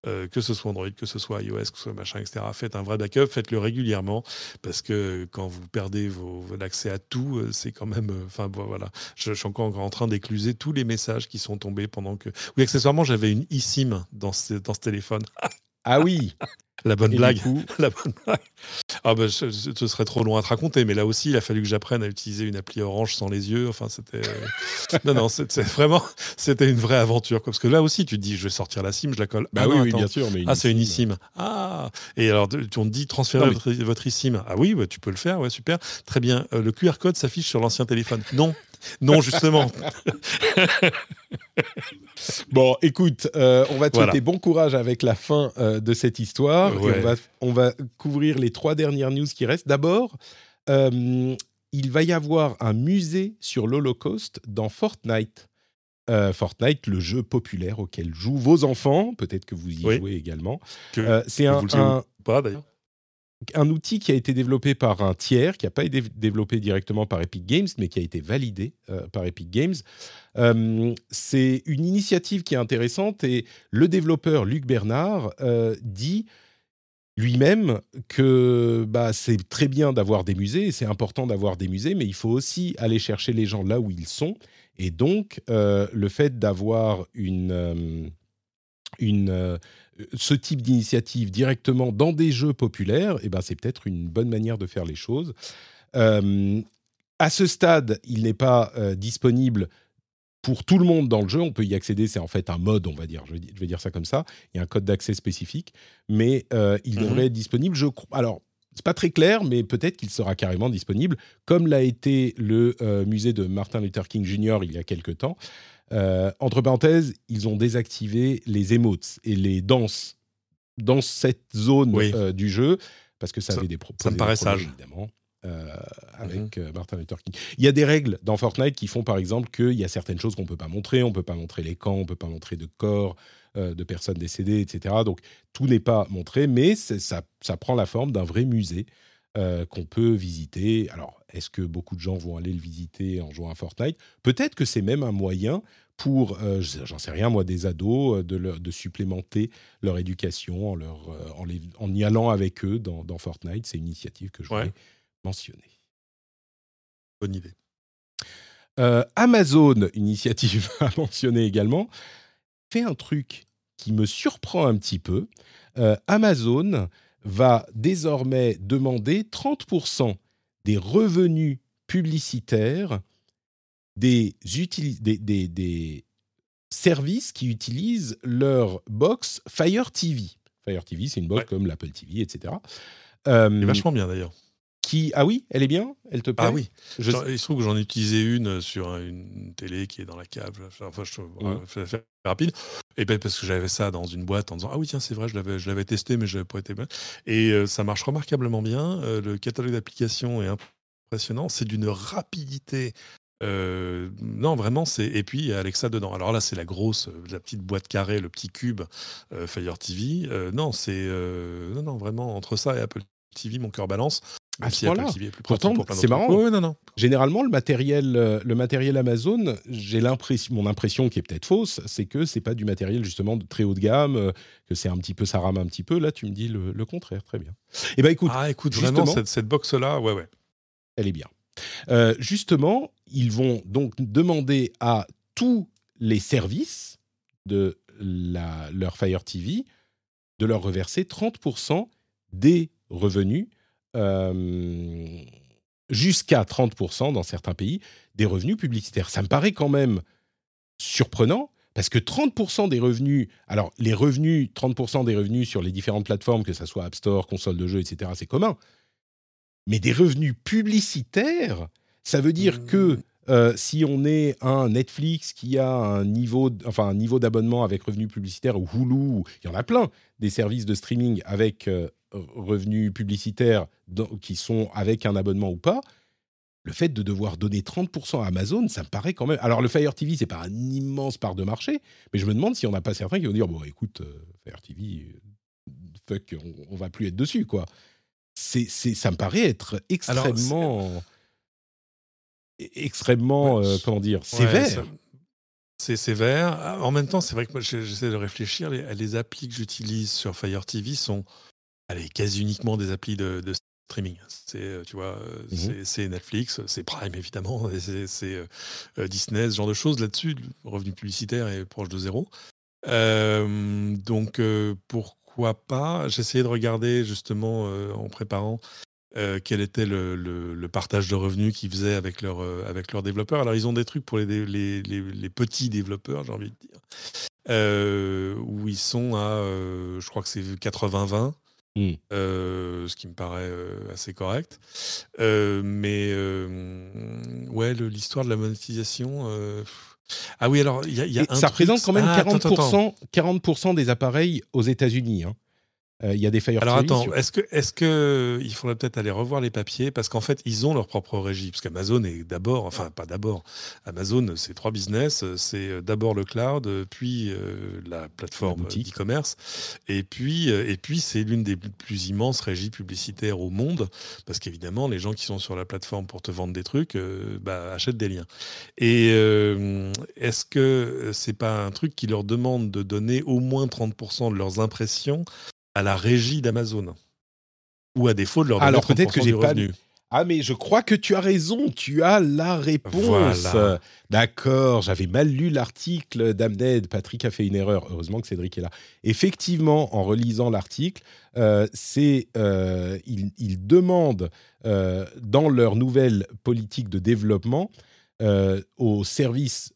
[SPEAKER 2] Euh, que ce soit Android, que ce soit iOS, que ce soit machin, etc. Faites un vrai backup, faites-le régulièrement, parce que quand vous perdez vos, l'accès à tout, euh, c'est quand même. Euh, enfin, voilà. Je, suis encore en train d'écluser tous les messages qui sont tombés pendant que. Oui, accessoirement, j'avais une eSIM dans ce téléphone.
[SPEAKER 1] ah oui
[SPEAKER 2] La bonne blague. [LAUGHS] La bonne blague. Ah ben, ce, serait trop loin à te raconter, mais là aussi, il a fallu que j'apprenne à utiliser une appli orange sans les yeux. Enfin, c'était. [LAUGHS] non, non, c'est vraiment. C'était une vraie aventure. Parce que là aussi, tu te dis, je vais sortir la SIM, je la colle.
[SPEAKER 1] Bah ah oui, bien sûr.
[SPEAKER 2] Mais ah, c'est une eSIM. Ah Et alors, on te dit, transférer votre, votre eSIM. Ah oui, bah, tu peux le faire, ouais, super. Très bien. Euh, le QR code s'affiche sur l'ancien téléphone. Non, non, justement. [LAUGHS]
[SPEAKER 1] bon, écoute, euh, on va te souhaiter bon courage avec la fin euh, de cette histoire. on, va, couvrir les trois dernières news qui restent. D'abord, euh, il va y avoir un musée sur l'Holocauste dans Fortnite. Fortnite, le jeu populaire auquel jouent vos enfants, peut-être que vous y jouez également. C'est un, un...
[SPEAKER 2] pas d'ailleurs
[SPEAKER 1] un outil qui a été développé par un tiers, qui n'a pas été développé directement par Epic Games, mais qui a été validé euh, par Epic Games. Euh, c'est une initiative qui est intéressante et le développeur Luc Bernard euh, dit lui-même que bah, c'est très bien d'avoir des musées, c'est important d'avoir des musées, mais il faut aussi aller chercher les gens là où ils sont. Et donc, le fait d'avoir une, une ce type d'initiative directement dans des jeux populaires, eh ben, c'est peut-être une bonne manière de faire les choses. Euh, à ce stade, il n'est pas euh, disponible pour tout le monde dans le jeu. On peut y accéder, c'est en fait un mode, on va dire. Je vais, dire ça comme ça. Il y a un code d'accès spécifique, mais euh, il mhm. devrait être disponible. Je crois. Alors, c'est pas très clair, mais peut-être qu'il sera carrément disponible, comme l'a été le musée de Martin Luther King Jr. il y a quelque temps. Euh, entre parenthèses, ils ont désactivé les emotes et les danses dans cette zone euh, du jeu parce que ça, avait des
[SPEAKER 2] problèmes. Ça me paraît sage.
[SPEAKER 1] Évidemment. Euh, avec mhm. Martin Luther King. Il y a des règles dans Fortnite qui font par exemple qu'il y a certaines choses qu'on ne peut pas montrer, on ne peut pas montrer les camps, on ne peut pas montrer de corps de personnes décédées, etc. Donc tout n'est pas montré, mais ça, ça, prend la forme d'un vrai musée qu'on peut visiter. Alors, est-ce que beaucoup de gens vont aller le visiter en jouant à Fortnite? Peut-être que c'est même un moyen pour, euh, j'en sais rien moi, des ados, euh, de, de supplémenter leur éducation en, leur, euh, en, en, y allant avec eux dans, Fortnite. C'est une initiative que je voulais mentionner.
[SPEAKER 2] Bonne idée.
[SPEAKER 1] Amazon, [LAUGHS] initiative à mentionner également, fait un truc qui me surprend un petit peu. Amazon va désormais demander 30% des revenus publicitaires des, des, des, services qui utilisent leur box Fire TV. Fire TV, c'est une box comme l'Apple TV, etc.
[SPEAKER 2] Euh, vachement bien d'ailleurs.
[SPEAKER 1] Qui ah oui, elle est bien, elle te plaît.
[SPEAKER 2] Ah oui. Je... il se trouve que j'en ai utilisé une sur une télé qui est dans la cave. Enfin, je mmh. faire rapide. Et ben parce que j'avais ça dans une boîte en disant ah oui tiens c'est vrai je l'avais je l'avais testé mais je n'avais pas été bien. Et euh, ça marche remarquablement bien. Euh, le catalogue d'applications est impressionnant. C'est d'une rapidité euh, non, vraiment, c'est. Et puis, Alexa dedans. Alors là, c'est la grosse, euh, la petite boîte carrée, le petit cube euh, Fire TV. non, c'est. non, non, vraiment, entre ça et Apple TV, mon cœur balance.
[SPEAKER 1] À ce point-là. Pourtant, c'est marrant.
[SPEAKER 2] non, non.
[SPEAKER 1] Généralement, le matériel, le matériel Amazon, j'ai l'impression, mon impression qui est peut-être fausse, c'est que c'est pas du matériel justement de très haut de gamme, que c'est un petit peu, ça rame un petit peu. Là, tu me dis le, contraire. Très bien. Et
[SPEAKER 2] eh ben écoute, ah, écoute, vraiment cette, cette box-là, ouais, ouais.
[SPEAKER 1] Elle est bien. Euh, justement, ils vont donc demander à tous les services de leur Fire TV de leur reverser 30% des revenus, jusqu'à 30% dans certains pays, des revenus publicitaires. Ça me paraît quand même surprenant. Parce que 30% des revenus, alors les revenus, 30% des revenus sur les différentes plateformes, que ce soit App Store, console de jeux, etc., c'est commun. Mais des revenus publicitaires, ça veut dire que mmh. Euh, si on est un Netflix qui a un niveau, enfin un niveau d'abonnement avec revenus publicitaires ou Hulu, il y en a plein des services de streaming avec euh, revenus publicitaires qui sont avec un abonnement ou pas. Le fait de devoir donner 30% à Amazon, ça me paraît quand même. Alors le Fire TV, c'est pas un immense part de marché, mais je me demande si on n'a pas certains qui vont dire bon, écoute, euh, Fire TV, fuck, on, on, va plus être dessus, quoi. C'est, ça me paraît être extrêmement extrêmement, euh, comment dire, sévère.
[SPEAKER 2] c'est sévère. En même temps, c'est vrai que moi, j'essaie de réfléchir. Les, les applis que j'utilise sur Fire TV sont allez, quasi uniquement des applis de, streaming. C'est, euh, tu vois, euh, mmh c'est Netflix, c'est Prime évidemment, [LAUGHS] c'est Disney, ce genre de choses. Là-dessus, le revenu publicitaire est proche de zéro. donc, pourquoi pas? J'essayais de regarder justement en préparant euh, quel était le, partage de revenus qu'ils faisaient avec, leur, euh, avec leurs développeurs. Alors, ils ont des trucs pour les, les, les, petits développeurs, j'ai envie de dire, euh, où ils sont à, je crois que c'est 80-20. Mmh. ce qui me paraît assez correct. mais ouais, l'histoire de la monétisation. Ah oui, alors il y a, y a
[SPEAKER 1] Ça représente quand même 40%, ah, 40 des appareils aux États-Unis. Hein. Euh, il y a des Fire
[SPEAKER 2] Alors attends, est-ce que, est-ce que il faudrait peut-être aller revoir les papiers? Parce qu'en fait ils ont leur propre régie parce qu'Amazon est d'abord, enfin pas d'abord, Amazon c'est trois business, c'est euh, d'abord le cloud, puis euh, la plateforme d'e-commerce. Et puis et puis c'est l'une des plus immenses régies publicitaires au monde parce qu'évidemment les gens qui sont sur la plateforme pour te vendre des trucs bah, achètent des liens. Et est-ce que c'est pas un truc qui leur demande de donner au moins 30% de leurs impressions à la régie d'Amazon. Ou à défaut de leur Alors peut-être que j'ai pas
[SPEAKER 1] Ah mais je crois que tu as raison, tu as la réponse. D'accord, j'avais mal lu l'article d'Amned, Patrick a fait une erreur, heureusement que Cédric est là. Effectivement, en relisant l'article, euh, c'est euh, ils, demandent euh, dans leur nouvelle politique de développement aux services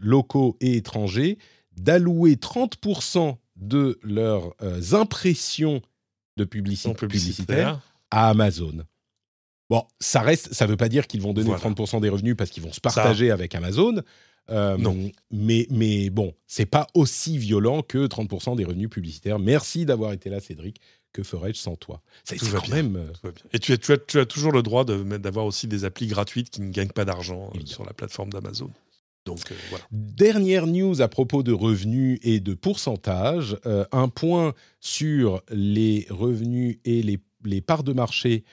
[SPEAKER 1] locaux et étrangers d'allouer 30% de leurs euh, impressions de publicité, publicitaire à Amazon. Bon, ça reste, ça veut pas dire qu'ils vont donner 30% des revenus parce qu'ils vont se partager avec Amazon. Euh, non. Mais, mais bon, c'est pas aussi violent que 30% des revenus publicitaires. Merci d'avoir été là, Cédric. que ferais-je sans toi? C'est quand même. Euh,
[SPEAKER 2] Et tu as, tu, as, tu as, toujours le droit d'avoir aussi des applis gratuites qui ne gagnent pas d'argent euh, sur la plateforme d'Amazon. Donc, euh, voilà.
[SPEAKER 1] Dernière news à propos de revenus et de pourcentage. un point sur les revenus et les, les parts de marché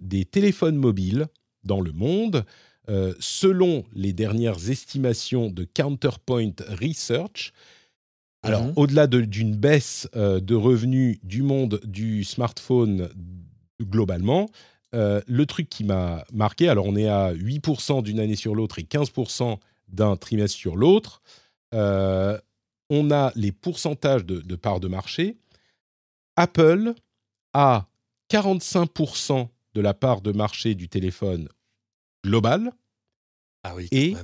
[SPEAKER 1] des téléphones mobiles dans le monde. selon les dernières estimations de Counterpoint Research, alors, mhm. au-delà d'une baisse euh, de revenus du monde du smartphone globalement, euh, le truc qui m'a marqué, alors on est à 8% d'une année sur l'autre et 15% d'un trimestre sur l'autre, euh, on a les pourcentages de, de parts de marché. Apple a 45% de la part de marché du téléphone global
[SPEAKER 2] ah oui,
[SPEAKER 1] et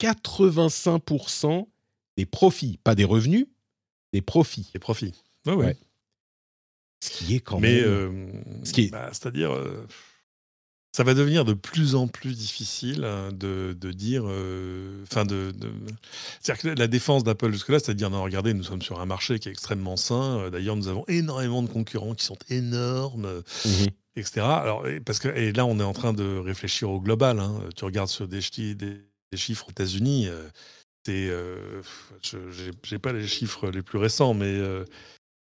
[SPEAKER 1] 85% des profits, pas des revenus, des profits.
[SPEAKER 2] Des profits. Ouais, ouais.
[SPEAKER 1] Ce qui est quand
[SPEAKER 2] Mais,
[SPEAKER 1] même.
[SPEAKER 2] Euh, ce qui est... Bah, c'est-à-dire, euh, ça va devenir de plus en plus difficile hein, de, de dire. Euh, enfin, de, C'est-à-dire que la défense d'Apple jusque-là, c'est-à-dire, non, regardez, nous sommes sur un marché qui est extrêmement sain. D'ailleurs, nous avons énormément de concurrents qui sont énormes. Mhm. Etc. Alors, parce que, et là, on est en train de réfléchir au global. Hein. Tu regardes sur des, des, chiffres aux États-Unis, euh, je n'ai pas les chiffres les plus récents, mais. Euh,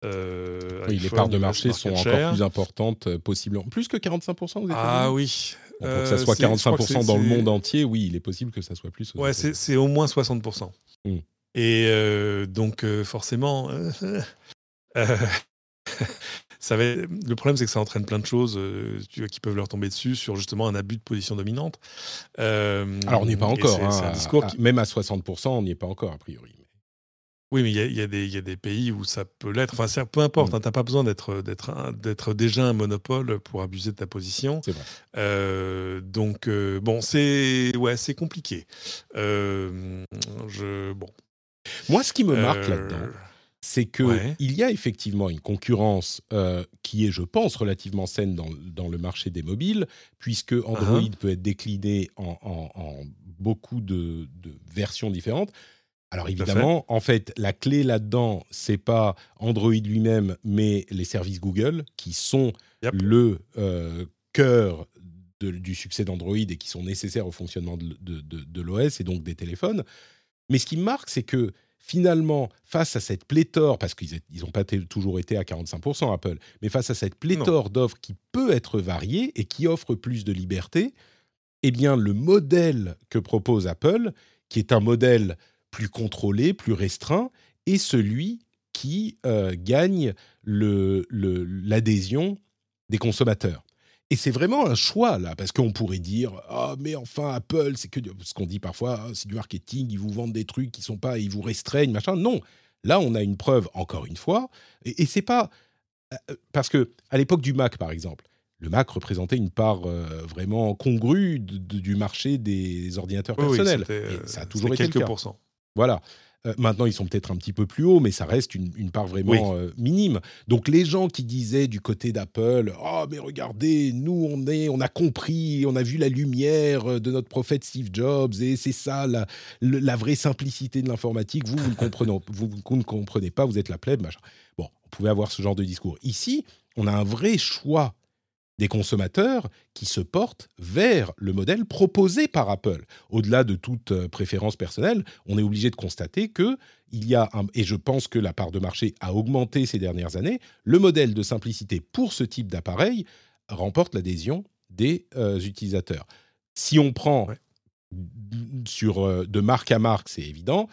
[SPEAKER 1] euh, oui, les parts de marché sont encore plus importantes, possiblement. Plus que 45% vous
[SPEAKER 2] Ah oui.
[SPEAKER 1] pour que ça soit 45% dans le monde entier, oui, il est possible que ça soit plus.
[SPEAKER 2] Ouais, c'est au moins 60%. Hmm. Et donc, forcément, [LAUGHS] [LAUGHS] ça va, le problème, c'est que ça entraîne plein de choses euh, qui peuvent leur tomber dessus sur justement un abus de position dominante.
[SPEAKER 1] Euh, Alors, on n'y est pas encore. Hein, discours Même à 60%, on n'y est pas encore, a priori.
[SPEAKER 2] Oui, mais il y, y, a des pays où ça peut l'être. Enfin, peu importe, mm. hein, tu n'as pas besoin d'être déjà un monopole pour abuser de ta position.
[SPEAKER 1] C'est vrai.
[SPEAKER 2] Euh, donc, bon, c'est ouais, compliqué. je, bon.
[SPEAKER 1] Moi, ce qui me marque là-dedans, c'est qu'il il y a effectivement une concurrence euh, qui est, je pense, relativement saine dans, le marché des mobiles, puisque Android uh-huh. peut être décliné en, beaucoup de, versions différentes. Alors évidemment, en fait, la clé là-dedans, c'est pas Android lui-même, mais les services Google qui sont le euh, cœur du succès d'Android et qui sont nécessaires au fonctionnement de, de l'OS et donc des téléphones. Mais ce qui me marque, c'est que finalement, face à cette pléthore, parce qu'ils n'ont pas toujours été à 45% Apple, mais face à cette pléthore d'offres qui peut être variée et qui offre plus de liberté, eh bien, le modèle que propose Apple, qui est un modèle plus contrôlé, plus restreint, est celui qui euh, gagne l'adhésion des consommateurs. Et c'est vraiment un choix là, parce qu'on pourrait dire ah mais enfin Apple, c'est que ce qu'on dit parfois, ah, c'est du marketing, ils vous vendent des trucs qui sont pas, ils vous restreignent machin. Non, là on a une preuve encore une fois, et, c'est pas euh, parce que à l'époque du Mac par exemple, le Mac représentait une part euh, vraiment congrue du marché des ordinateurs personnels.
[SPEAKER 2] ça a toujours été quelques le cas. pourcents.
[SPEAKER 1] Voilà. Euh, maintenant, ils sont peut-être un petit peu plus hauts, mais ça reste une, part vraiment euh, minime. Donc, les gens qui disaient du côté d'Apple, oh mais regardez, nous on est, on a compris, on a vu la lumière euh, de notre prophète Steve Jobs, et c'est ça la, la, vraie simplicité de l'informatique. Vous, vous ne comprenez, [LAUGHS] vous, vous, ne comprenez pas, vous êtes la plèbe, machin. Bon, on pouvait avoir ce genre de discours. Ici, on a un vrai choix des consommateurs qui se portent vers le modèle proposé par Apple. Au-delà de toute euh, préférence personnelle, on est obligé de constater que il y a un, et je pense que la part de marché a augmenté ces dernières années, le modèle de simplicité pour ce type d'appareil remporte l'adhésion des euh, utilisateurs. Si on prend sur euh, de marque à marque, c'est évident.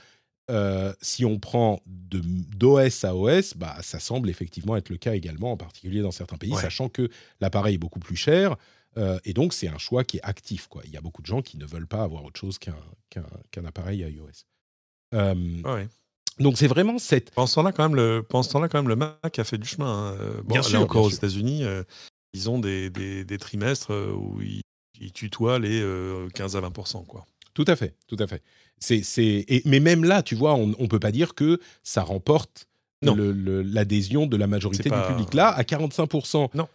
[SPEAKER 1] Euh, si on prend d'OS à OS, bah, ça semble effectivement être le cas également, en particulier dans certains pays, sachant que l'appareil est beaucoup plus cher. Euh, et donc, c'est un choix qui est actif. Quoi. Il y a beaucoup de gens qui ne veulent pas avoir autre chose qu'un appareil à iOS.
[SPEAKER 2] Euh,
[SPEAKER 1] donc, c'est vraiment cette.
[SPEAKER 2] Pendant ce temps-là, quand, même, le, quand quand même, le Mac a fait du chemin. Hein. Bon, bien sûr, encore aux États-Unis, ils ont des, des, trimestres où ils, ils, tutoient les 15 à 20 quoi.
[SPEAKER 1] Tout à fait, tout à fait. C'est, mais même là, tu vois, on ne peut pas dire que ça remporte l'adhésion de la majorité du public. Là, à 45%.
[SPEAKER 2] Non.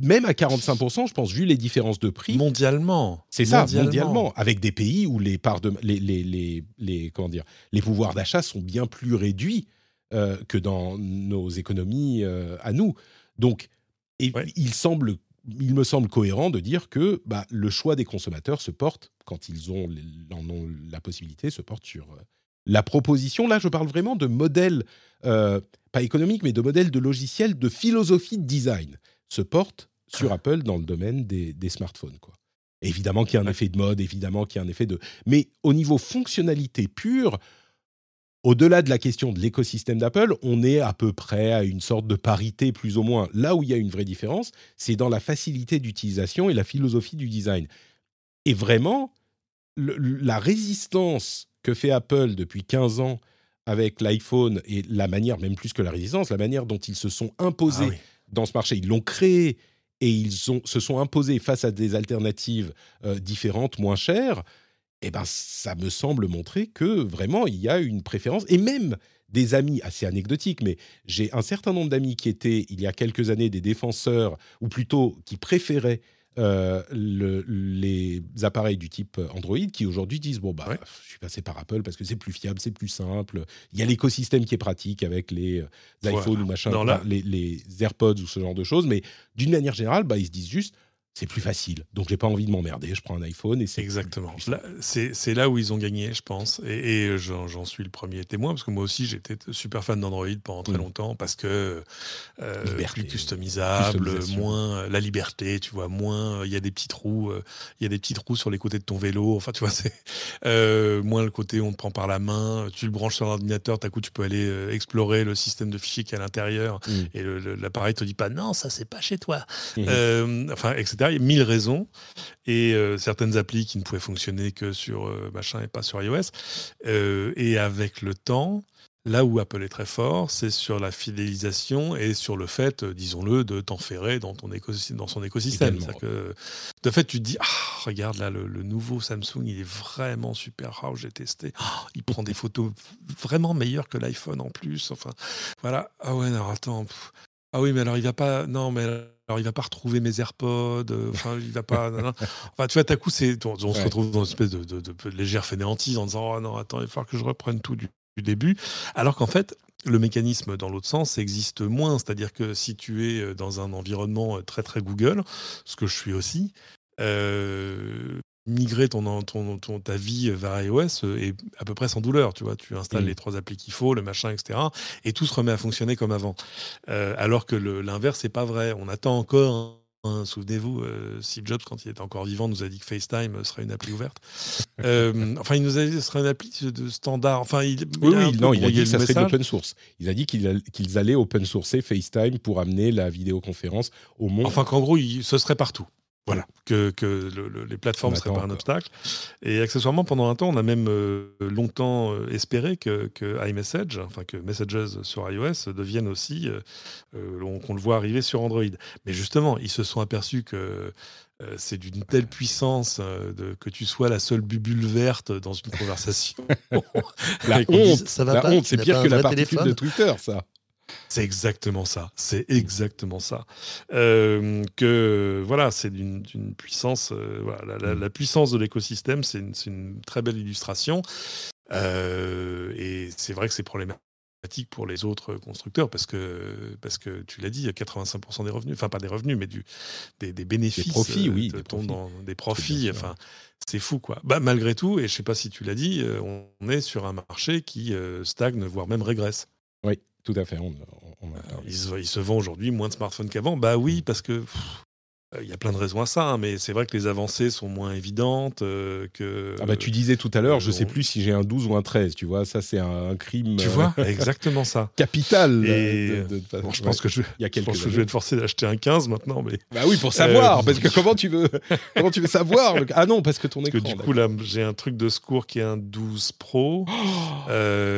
[SPEAKER 1] Même à 45%, je pense, vu les différences de prix.
[SPEAKER 2] Mondialement.
[SPEAKER 1] C'est ça, mondialement. Avec des pays où les, parts de, les, les, les, comment dire, les pouvoirs d'achat sont bien plus réduits euh, que dans nos économies euh, à nous. Donc, il semble il me semble cohérent de dire que bah, le choix des consommateurs se porte, quand ils ont, en ont la possibilité, se porte sur euh, la proposition. Là, je parle vraiment de modèles, euh, pas économiques, mais de modèles de logiciels, de philosophie de design, se porte sur. Apple dans le domaine des, smartphones. Quoi. Évidemment qu'il y a un effet de mode, évidemment qu'il y a un effet de... Mais au niveau fonctionnalité pure, au-delà de la question de l'écosystème d'Apple, on est à peu près à une sorte de parité plus ou moins. Là où il y a une vraie différence, c'est dans la facilité d'utilisation et la philosophie du design. Et vraiment, la résistance que fait Apple depuis 15 ans avec l'iPhone et la manière, même plus que la résistance, la manière dont ils se sont imposés ah dans ce marché, ils l'ont créé et ils se sont imposés face à des alternatives euh, différentes, moins chères, eh ben, ça me semble montrer que vraiment il y a une préférence et même des amis assez anecdotiques, mais j'ai un certain nombre d'amis qui étaient il y a quelques années des défenseurs ou plutôt qui préféraient euh, les appareils du type Android qui aujourd'hui disent bon bah je suis passé par Apple parce que c'est plus fiable, c'est plus simple. Il y a l'écosystème qui est pratique avec les euh, iPhones ou machin, les, les, AirPods ou ce genre de choses, mais d'une manière générale, bah, ils se disent juste c'est plus facile. Donc j'ai pas envie de m'emmerder, je prends un iPhone et c'est
[SPEAKER 2] exactement. C'est là où ils ont gagné, je pense, et, j'en suis le premier témoin parce que moi aussi j'étais super fan d'Android pendant très mm. longtemps parce que euh, plus customisable, moins euh, la liberté, tu vois, moins il y a des petits trous, euh, il y a des petits trous sur les côtés de ton vélo, enfin tu vois c'est moins le côté on te prend par la main, tu le branches sur l'ordinateur, d'un coup tu peux aller explorer le système de fichiers qui est à l'intérieur mm. et l'appareil te dit pas non ça c'est pas chez toi, mm. enfin etc il y a mille raisons. Et euh, certaines applis qui ne pouvaient fonctionner que sur euh, machin et pas sur iOS. Euh, et avec le temps, là où Apple est très fort, c'est sur la fidélisation et sur le fait, disons-le, de t'enferrer dans, ton dans son écosystème. Que, de fait, tu te dis, ah, regarde là, le, nouveau Samsung, il est vraiment super. Ah, j'ai testé. Ah, il prend des photos vraiment meilleures que l'iPhone en plus. Enfin, voilà. Ah ouais, non, attends. Ah oui, mais alors il va pas. Non, mais alors il va pas retrouver mes AirPods. Euh, enfin, il va pas. Enfin, tu vois, à coup, c'est on, se retrouve dans une espèce de, de, légère fainéantise en disant oh non, attends, il va falloir que je reprenne tout du, début. Alors qu'en fait, le mécanisme dans l'autre sens existe moins. C'est-à-dire que si tu es euh, dans un environnement euh, très très Google, ce que je suis aussi, euh, migrer ton, ton, ton, ta vie vers iOS euh, est à peu près sans douleur. Tu vois, tu installes mm. les trois applis qu'il faut, le machin, etc. Et tout se remet à fonctionner comme avant. Euh, alors que l'inverse, c'est pas vrai. On attend encore. Hein, souvenez-vous, euh, Steve Jobs, quand il était encore vivant, nous a dit que FaceTime serait une appli ouverte. [LAUGHS] enfin, il nous a dit que ce serait une appli de standard. Enfin, il,
[SPEAKER 1] oui, oui non, il a dit que ça serait de l'open source. Il a dit qu'ils allaient open sourcer FaceTime pour amener la vidéoconférence au monde.
[SPEAKER 2] Enfin, qu'en gros, ce serait partout. Voilà, que, que les plateformes ne seraient pas un obstacle. Et accessoirement, pendant un temps, on a même euh, longtemps euh, espéré que, que, iMessage, enfin que Messages sur iOS devienne aussi, euh, qu'on le voit arriver sur Android. Mais justement, ils se sont aperçus que c'est d'une telle puissance de, que tu sois la seule bubule verte dans une conversation. [LAUGHS]
[SPEAKER 1] la honte, ça va la honte, c'est pire que la particule de Twitter, ça.
[SPEAKER 2] C'est exactement ça. C'est exactement ça. Euh, que voilà, c'est d'une puissance. Euh, voilà, la, puissance de l'écosystème, c'est une, très belle illustration. Euh, et c'est vrai que c'est problématique pour les autres constructeurs parce que parce que tu l'as dit, 85% des revenus, enfin pas des revenus, mais du des, bénéfices,
[SPEAKER 1] des profits, oui,
[SPEAKER 2] des profits. Dans des profits. Enfin, c'est fou quoi. Bah, malgré tout, et je sais pas si tu l'as dit, on est sur un marché qui stagne voire même régresse.
[SPEAKER 1] Oui. Tout à fait.
[SPEAKER 2] il, se, vend aujourd'hui moins de smartphones qu'avant. Bah oui, parce que il y a plein de raisons à ça, hein, mais c'est vrai que les avancées sont moins évidentes euh, que.
[SPEAKER 1] Ah bah tu disais tout à l'heure, je sais plus si j'ai un 12 ou un 13, tu vois, ça c'est un, crime.
[SPEAKER 2] Tu vois, exactement ça. [LAUGHS]
[SPEAKER 1] Capital.
[SPEAKER 2] Et... je pense que je, y a je, pense que je vais être forcé d'acheter un 15 maintenant, mais.
[SPEAKER 1] Bah oui, pour savoir, euh, parce que comment tu veux, [LAUGHS] comment tu veux savoir Ah non, parce que ton écran.
[SPEAKER 2] Parce que du coup là, j'ai un truc de secours qui est un 12 Pro.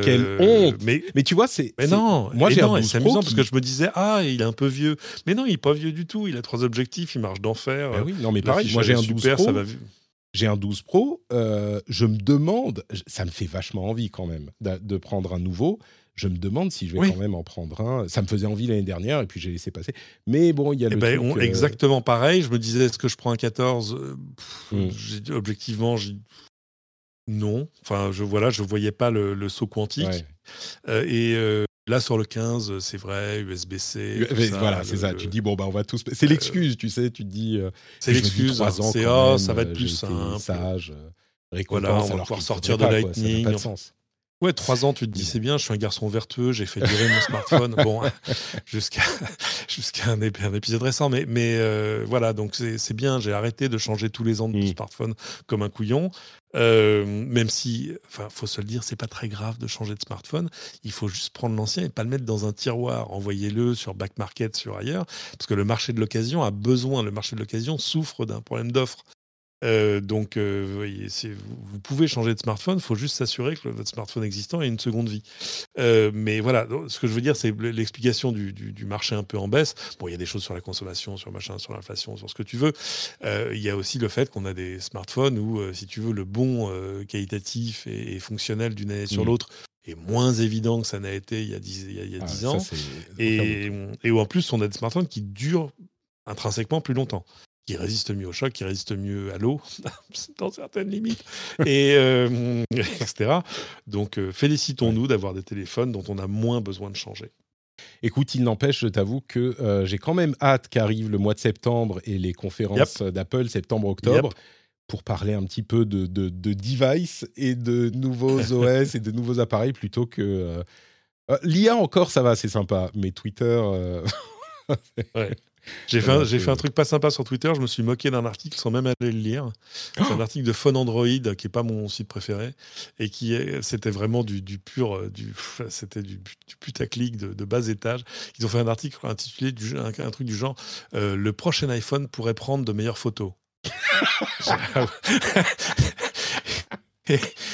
[SPEAKER 1] quelle honte Mais, mais tu vois, c'est.
[SPEAKER 2] Mais non, moi j'ai un 12 C'est amusant parce que je me disais ah il est un peu vieux, mais non il est pas vieux du tout, il a trois objectifs marche d'enfer.
[SPEAKER 1] Ben oui, non mais pareil, moi j'ai un 12 Pro. J'ai un 12 Pro, euh, je me demande, ça me fait vachement envie quand même de, prendre un nouveau. Je me demande si je vais quand même en prendre un. Ça me faisait envie l'année dernière et puis j'ai laissé passer. Mais bon, il y a eh le. Ben,
[SPEAKER 2] truc, euh, Exactement pareil. Je me disais, est-ce que je prends un 14 euh, hmm. Objectivement, non. Enfin, je voilà, je voyais pas le, saut quantique. et Là, sur le 15, c'est vrai, USB-C.
[SPEAKER 1] Voilà, c'est ça. Tu dis, bon, bah, on va tous. C'est l'excuse, tu sais. Tu te dis.
[SPEAKER 2] c'est l'excuse. C'est, oh, ça va être plus simple.
[SPEAKER 1] Sage,
[SPEAKER 2] voilà, on va pouvoir sortir de Lightning. ça pas de sens. Ouais, trois ans, tu te dis c'est bien, je suis un garçon vertueux, j'ai fait durer mon smartphone, [LAUGHS] bon, [LAUGHS] jusqu'à jusqu'à un, épisode récent, mais, mais euh, voilà, donc c'est bien, j'ai arrêté de changer tous les ans de mmh. smartphone comme un couillon, euh, même si, enfin, faut se le dire, c'est pas très grave de changer de smartphone, il faut juste prendre l'ancien et pas le mettre dans un tiroir, envoyez-le sur back market, sur ailleurs, parce que le marché de l'occasion a besoin, le marché de l'occasion souffre d'un problème d'offre. Euh, donc, euh, vous pouvez changer de smartphone, il faut juste s'assurer que votre smartphone existant ait une seconde vie. Euh, mais voilà, ce que je veux dire, c'est l'explication du, marché un peu en baisse. Bon, il y a des choses sur la consommation, sur machin, sur l'inflation, sur ce que tu veux. il y a aussi le fait qu'on a des smartphones où, si tu veux, le bon qualitatif et, fonctionnel d'une année sur mmh. l'autre est moins évident que ça n'a été il y a 10, il y a, ah, ans. et, et, où en plus, on a des smartphones qui durent intrinsèquement plus longtemps qui résiste mieux au choc, qui résiste mieux à l'eau, [LAUGHS] dans certaines limites, et, euh, [LAUGHS] etc. Donc, euh, félicitons-nous d'avoir des téléphones dont on a moins besoin de changer.
[SPEAKER 1] Écoute, il n'empêche, je t'avoue que euh, j'ai quand même hâte qu'arrive le mois de septembre et les conférences d'Apple septembre-octobre. Pour parler un petit peu de, de, device et de nouveaux [LAUGHS] OS et de nouveaux appareils plutôt que. L'IA encore, ça va, c'est sympa, mais Twitter.
[SPEAKER 2] ouais. J'ai fait, un, j'ai fait un truc pas sympa sur Twitter. Je me suis moqué d'un article sans même aller le lire. C'est un oh article de Phone Android qui est pas mon site préféré et qui c'était vraiment du, du pur, euh, du, c'était du, du putaclic de, de, bas étage. Ils ont fait un article intitulé du, un, un truc du genre euh, Le prochain iPhone pourrait prendre de meilleures photos. [LAUGHS]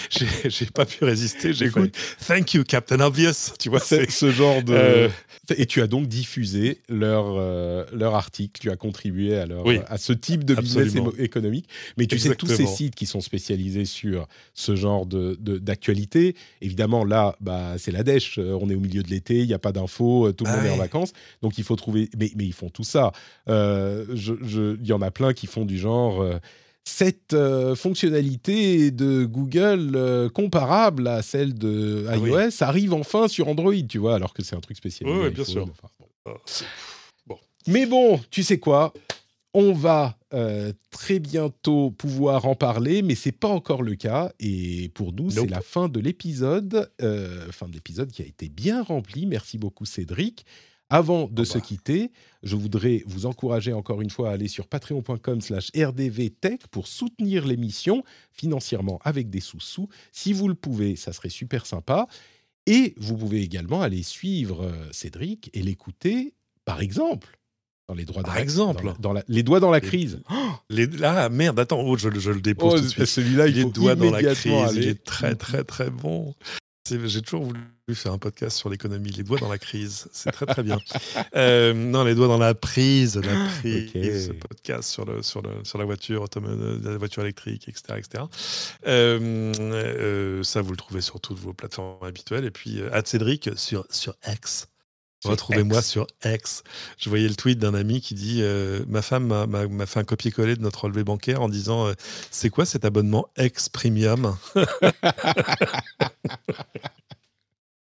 [SPEAKER 2] j'ai pas pu résister. J'ai fait Thank you, Captain Obvious. Tu vois,
[SPEAKER 1] c'est ce genre de. Euh, et tu as donc diffusé leur, euh, leur article, tu as contribué à, leur, à ce type de business économique. Mais tu sais, tous ces sites qui sont spécialisés sur ce genre d'actualité, de, évidemment, là, bah, c'est la dèche. Euh, on est au milieu de l'été, il n'y a pas d'infos, tout le monde est en vacances. Donc il faut trouver. Mais, mais ils font tout ça. Il je, y en a plein qui font du genre cette euh, fonctionnalité de Google euh, comparable à celle de ah iOS arrive enfin sur Android, tu vois, alors que c'est un truc spécial.
[SPEAKER 2] Oui, bien sûr.
[SPEAKER 1] Ah, bon. Mais bon, tu sais quoi on va euh, très bientôt pouvoir en parler, mais c'est pas encore le cas. Et pour nous, c'est la fin de l'épisode, fin de l'épisode qui a été bien rempli. Merci beaucoup, Cédric. Avant de se quitter, je voudrais vous encourager encore une fois à aller sur patreon.com slash rdvtech pour soutenir l'émission financièrement avec des sous-sous. Si vous le pouvez, ça serait super sympa. Et vous pouvez également aller suivre euh, Cédric et l'écouter, par exemple, dans les droits
[SPEAKER 2] Par exemple
[SPEAKER 1] dans, les doigts dans la crise.
[SPEAKER 2] les, ah merde, attends, oh, je, le dépose oh, tout de suite.
[SPEAKER 1] Celui-là, il
[SPEAKER 2] doigts dans la crise, il est très très très bon. J'ai toujours voulu faire un podcast sur l'économie, les doigts dans la crise. C'est très très bien. [LAUGHS] Euh, non, les doigts dans la prise, la ah, prise, ce podcast sur, le, sur, le, sur la voiture, la voiture électrique, etc. etc. Euh, euh, ça, vous le trouvez sur toutes vos plateformes habituelles. Et puis, à Cédric sur, sur X. Retrouvez-moi sur X. Je voyais le tweet d'un ami qui dit Ma femme m'a fait un copier-coller de notre relevé bancaire en disant C'est quoi cet abonnement X Premium? [LAUGHS]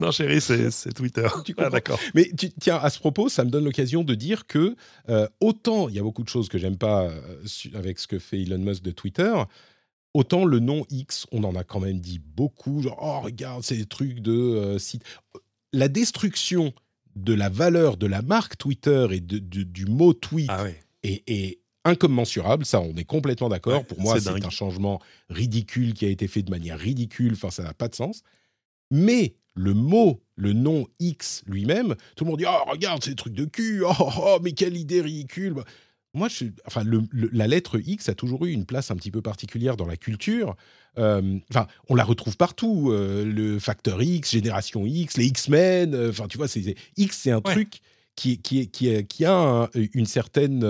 [SPEAKER 2] Non, chérie, c'est Twitter.
[SPEAKER 1] Ah, d'accord. Mais tiens, à ce propos, ça me donne l'occasion de dire que euh, autant il y a beaucoup de choses que j'aime pas euh, avec ce que fait Elon Musk de Twitter, autant le nom X, on en a quand même dit beaucoup. Genre, oh, regarde, c'est des trucs de euh, site. La destruction de la valeur de la marque Twitter et de, du mot tweet ah est, incommensurable. Ça, on est complètement d'accord. Pour moi, c'est un changement ridicule qui a été fait de manière ridicule. Enfin, ça n'a pas de sens. Mais le mot, le nom X lui-même, tout le monde dit Oh, regarde, c'est des trucs de cul, oh, oh, oh mais quelle idée ridicule. Moi, je, enfin, la lettre X a toujours eu une place un petit peu particulière dans la culture. Euh, enfin, on la retrouve partout. Euh, le facteur X, Génération X, les X-Men. Euh, enfin, tu vois, c'est, X, c'est un truc qui, qui, qui, qui a une certaine.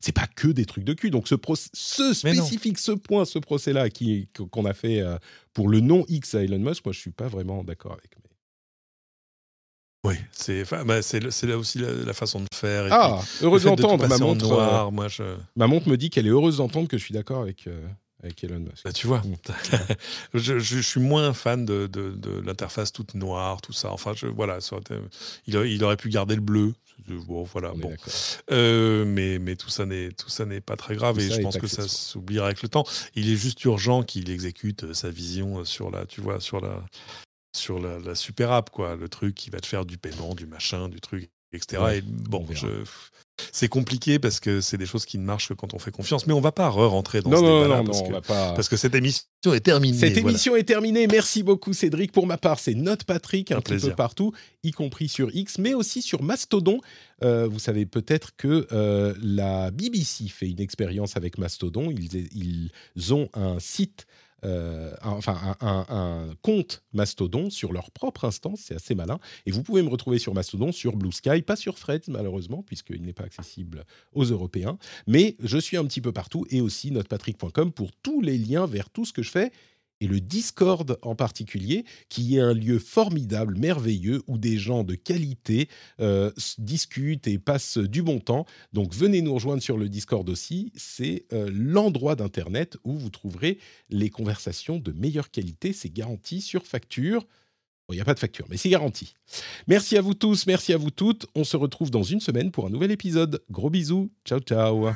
[SPEAKER 1] c'est pas que des trucs de cul. Donc, ce, ce spécifique, ce point, ce procès-là qu'on a fait pour le nom X à Elon Musk, moi, je suis pas vraiment d'accord avec.
[SPEAKER 2] Oui, c'est bah, c'est là aussi la, façon de faire.
[SPEAKER 1] ah, heureuse d'entendre. Ma montre, euh, moi, je... ma montre me dit qu'elle est heureuse d'entendre que je suis d'accord avec, euh, avec Elon Musk.
[SPEAKER 2] Bah, tu vois, mm. [LAUGHS] je, suis moins fan de, l'interface toute noire, tout ça. Enfin, voilà, il, il, aurait pu garder le bleu. Bon, voilà. Bon. Euh, mais, mais tout ça n'est pas très grave et, je pense que ça s'oubliera avec le temps. Il est juste urgent qu'il exécute sa vision sur la, tu vois, sur la sur la, super app quoi, le truc qui va te faire du paiement, du machin, du truc, etc. et bon, je, c'est compliqué parce que c'est des choses qui ne marchent que quand on fait confiance. Mais on va pas re-rentrer dans ce débat-là parce, que, parce que cette émission est terminée.
[SPEAKER 1] Cette émission est terminée. Merci beaucoup Cédric. Pour ma part, c'est Note Patrick un, un petit peu partout, y compris sur X, mais aussi sur Mastodon. Euh, vous savez peut-être que euh, la BBC fait une expérience avec Mastodon. Ils, ils ont un site euh, enfin un, compte Mastodon sur leur propre instance, c'est assez malin. Et vous pouvez me retrouver sur Mastodon, sur Blue Sky, pas sur Threads malheureusement, puisqu'il n'est pas accessible aux Européens. Mais je suis un petit peu partout et aussi notepatrick.com pour tous les liens vers tout ce que je fais et le Discord en particulier, qui est un lieu formidable, merveilleux, où des gens de qualité euh, discutent et passent du bon temps. Donc venez nous rejoindre sur le Discord aussi. C'est euh, l'endroit d'Internet où vous trouverez les conversations de meilleure qualité. C'est garanti sur facture. il n'y a pas de facture, mais c'est garanti. Merci à vous tous, merci à vous toutes. On se retrouve dans une semaine pour un nouvel épisode. Gros bisous. Ciao, ciao.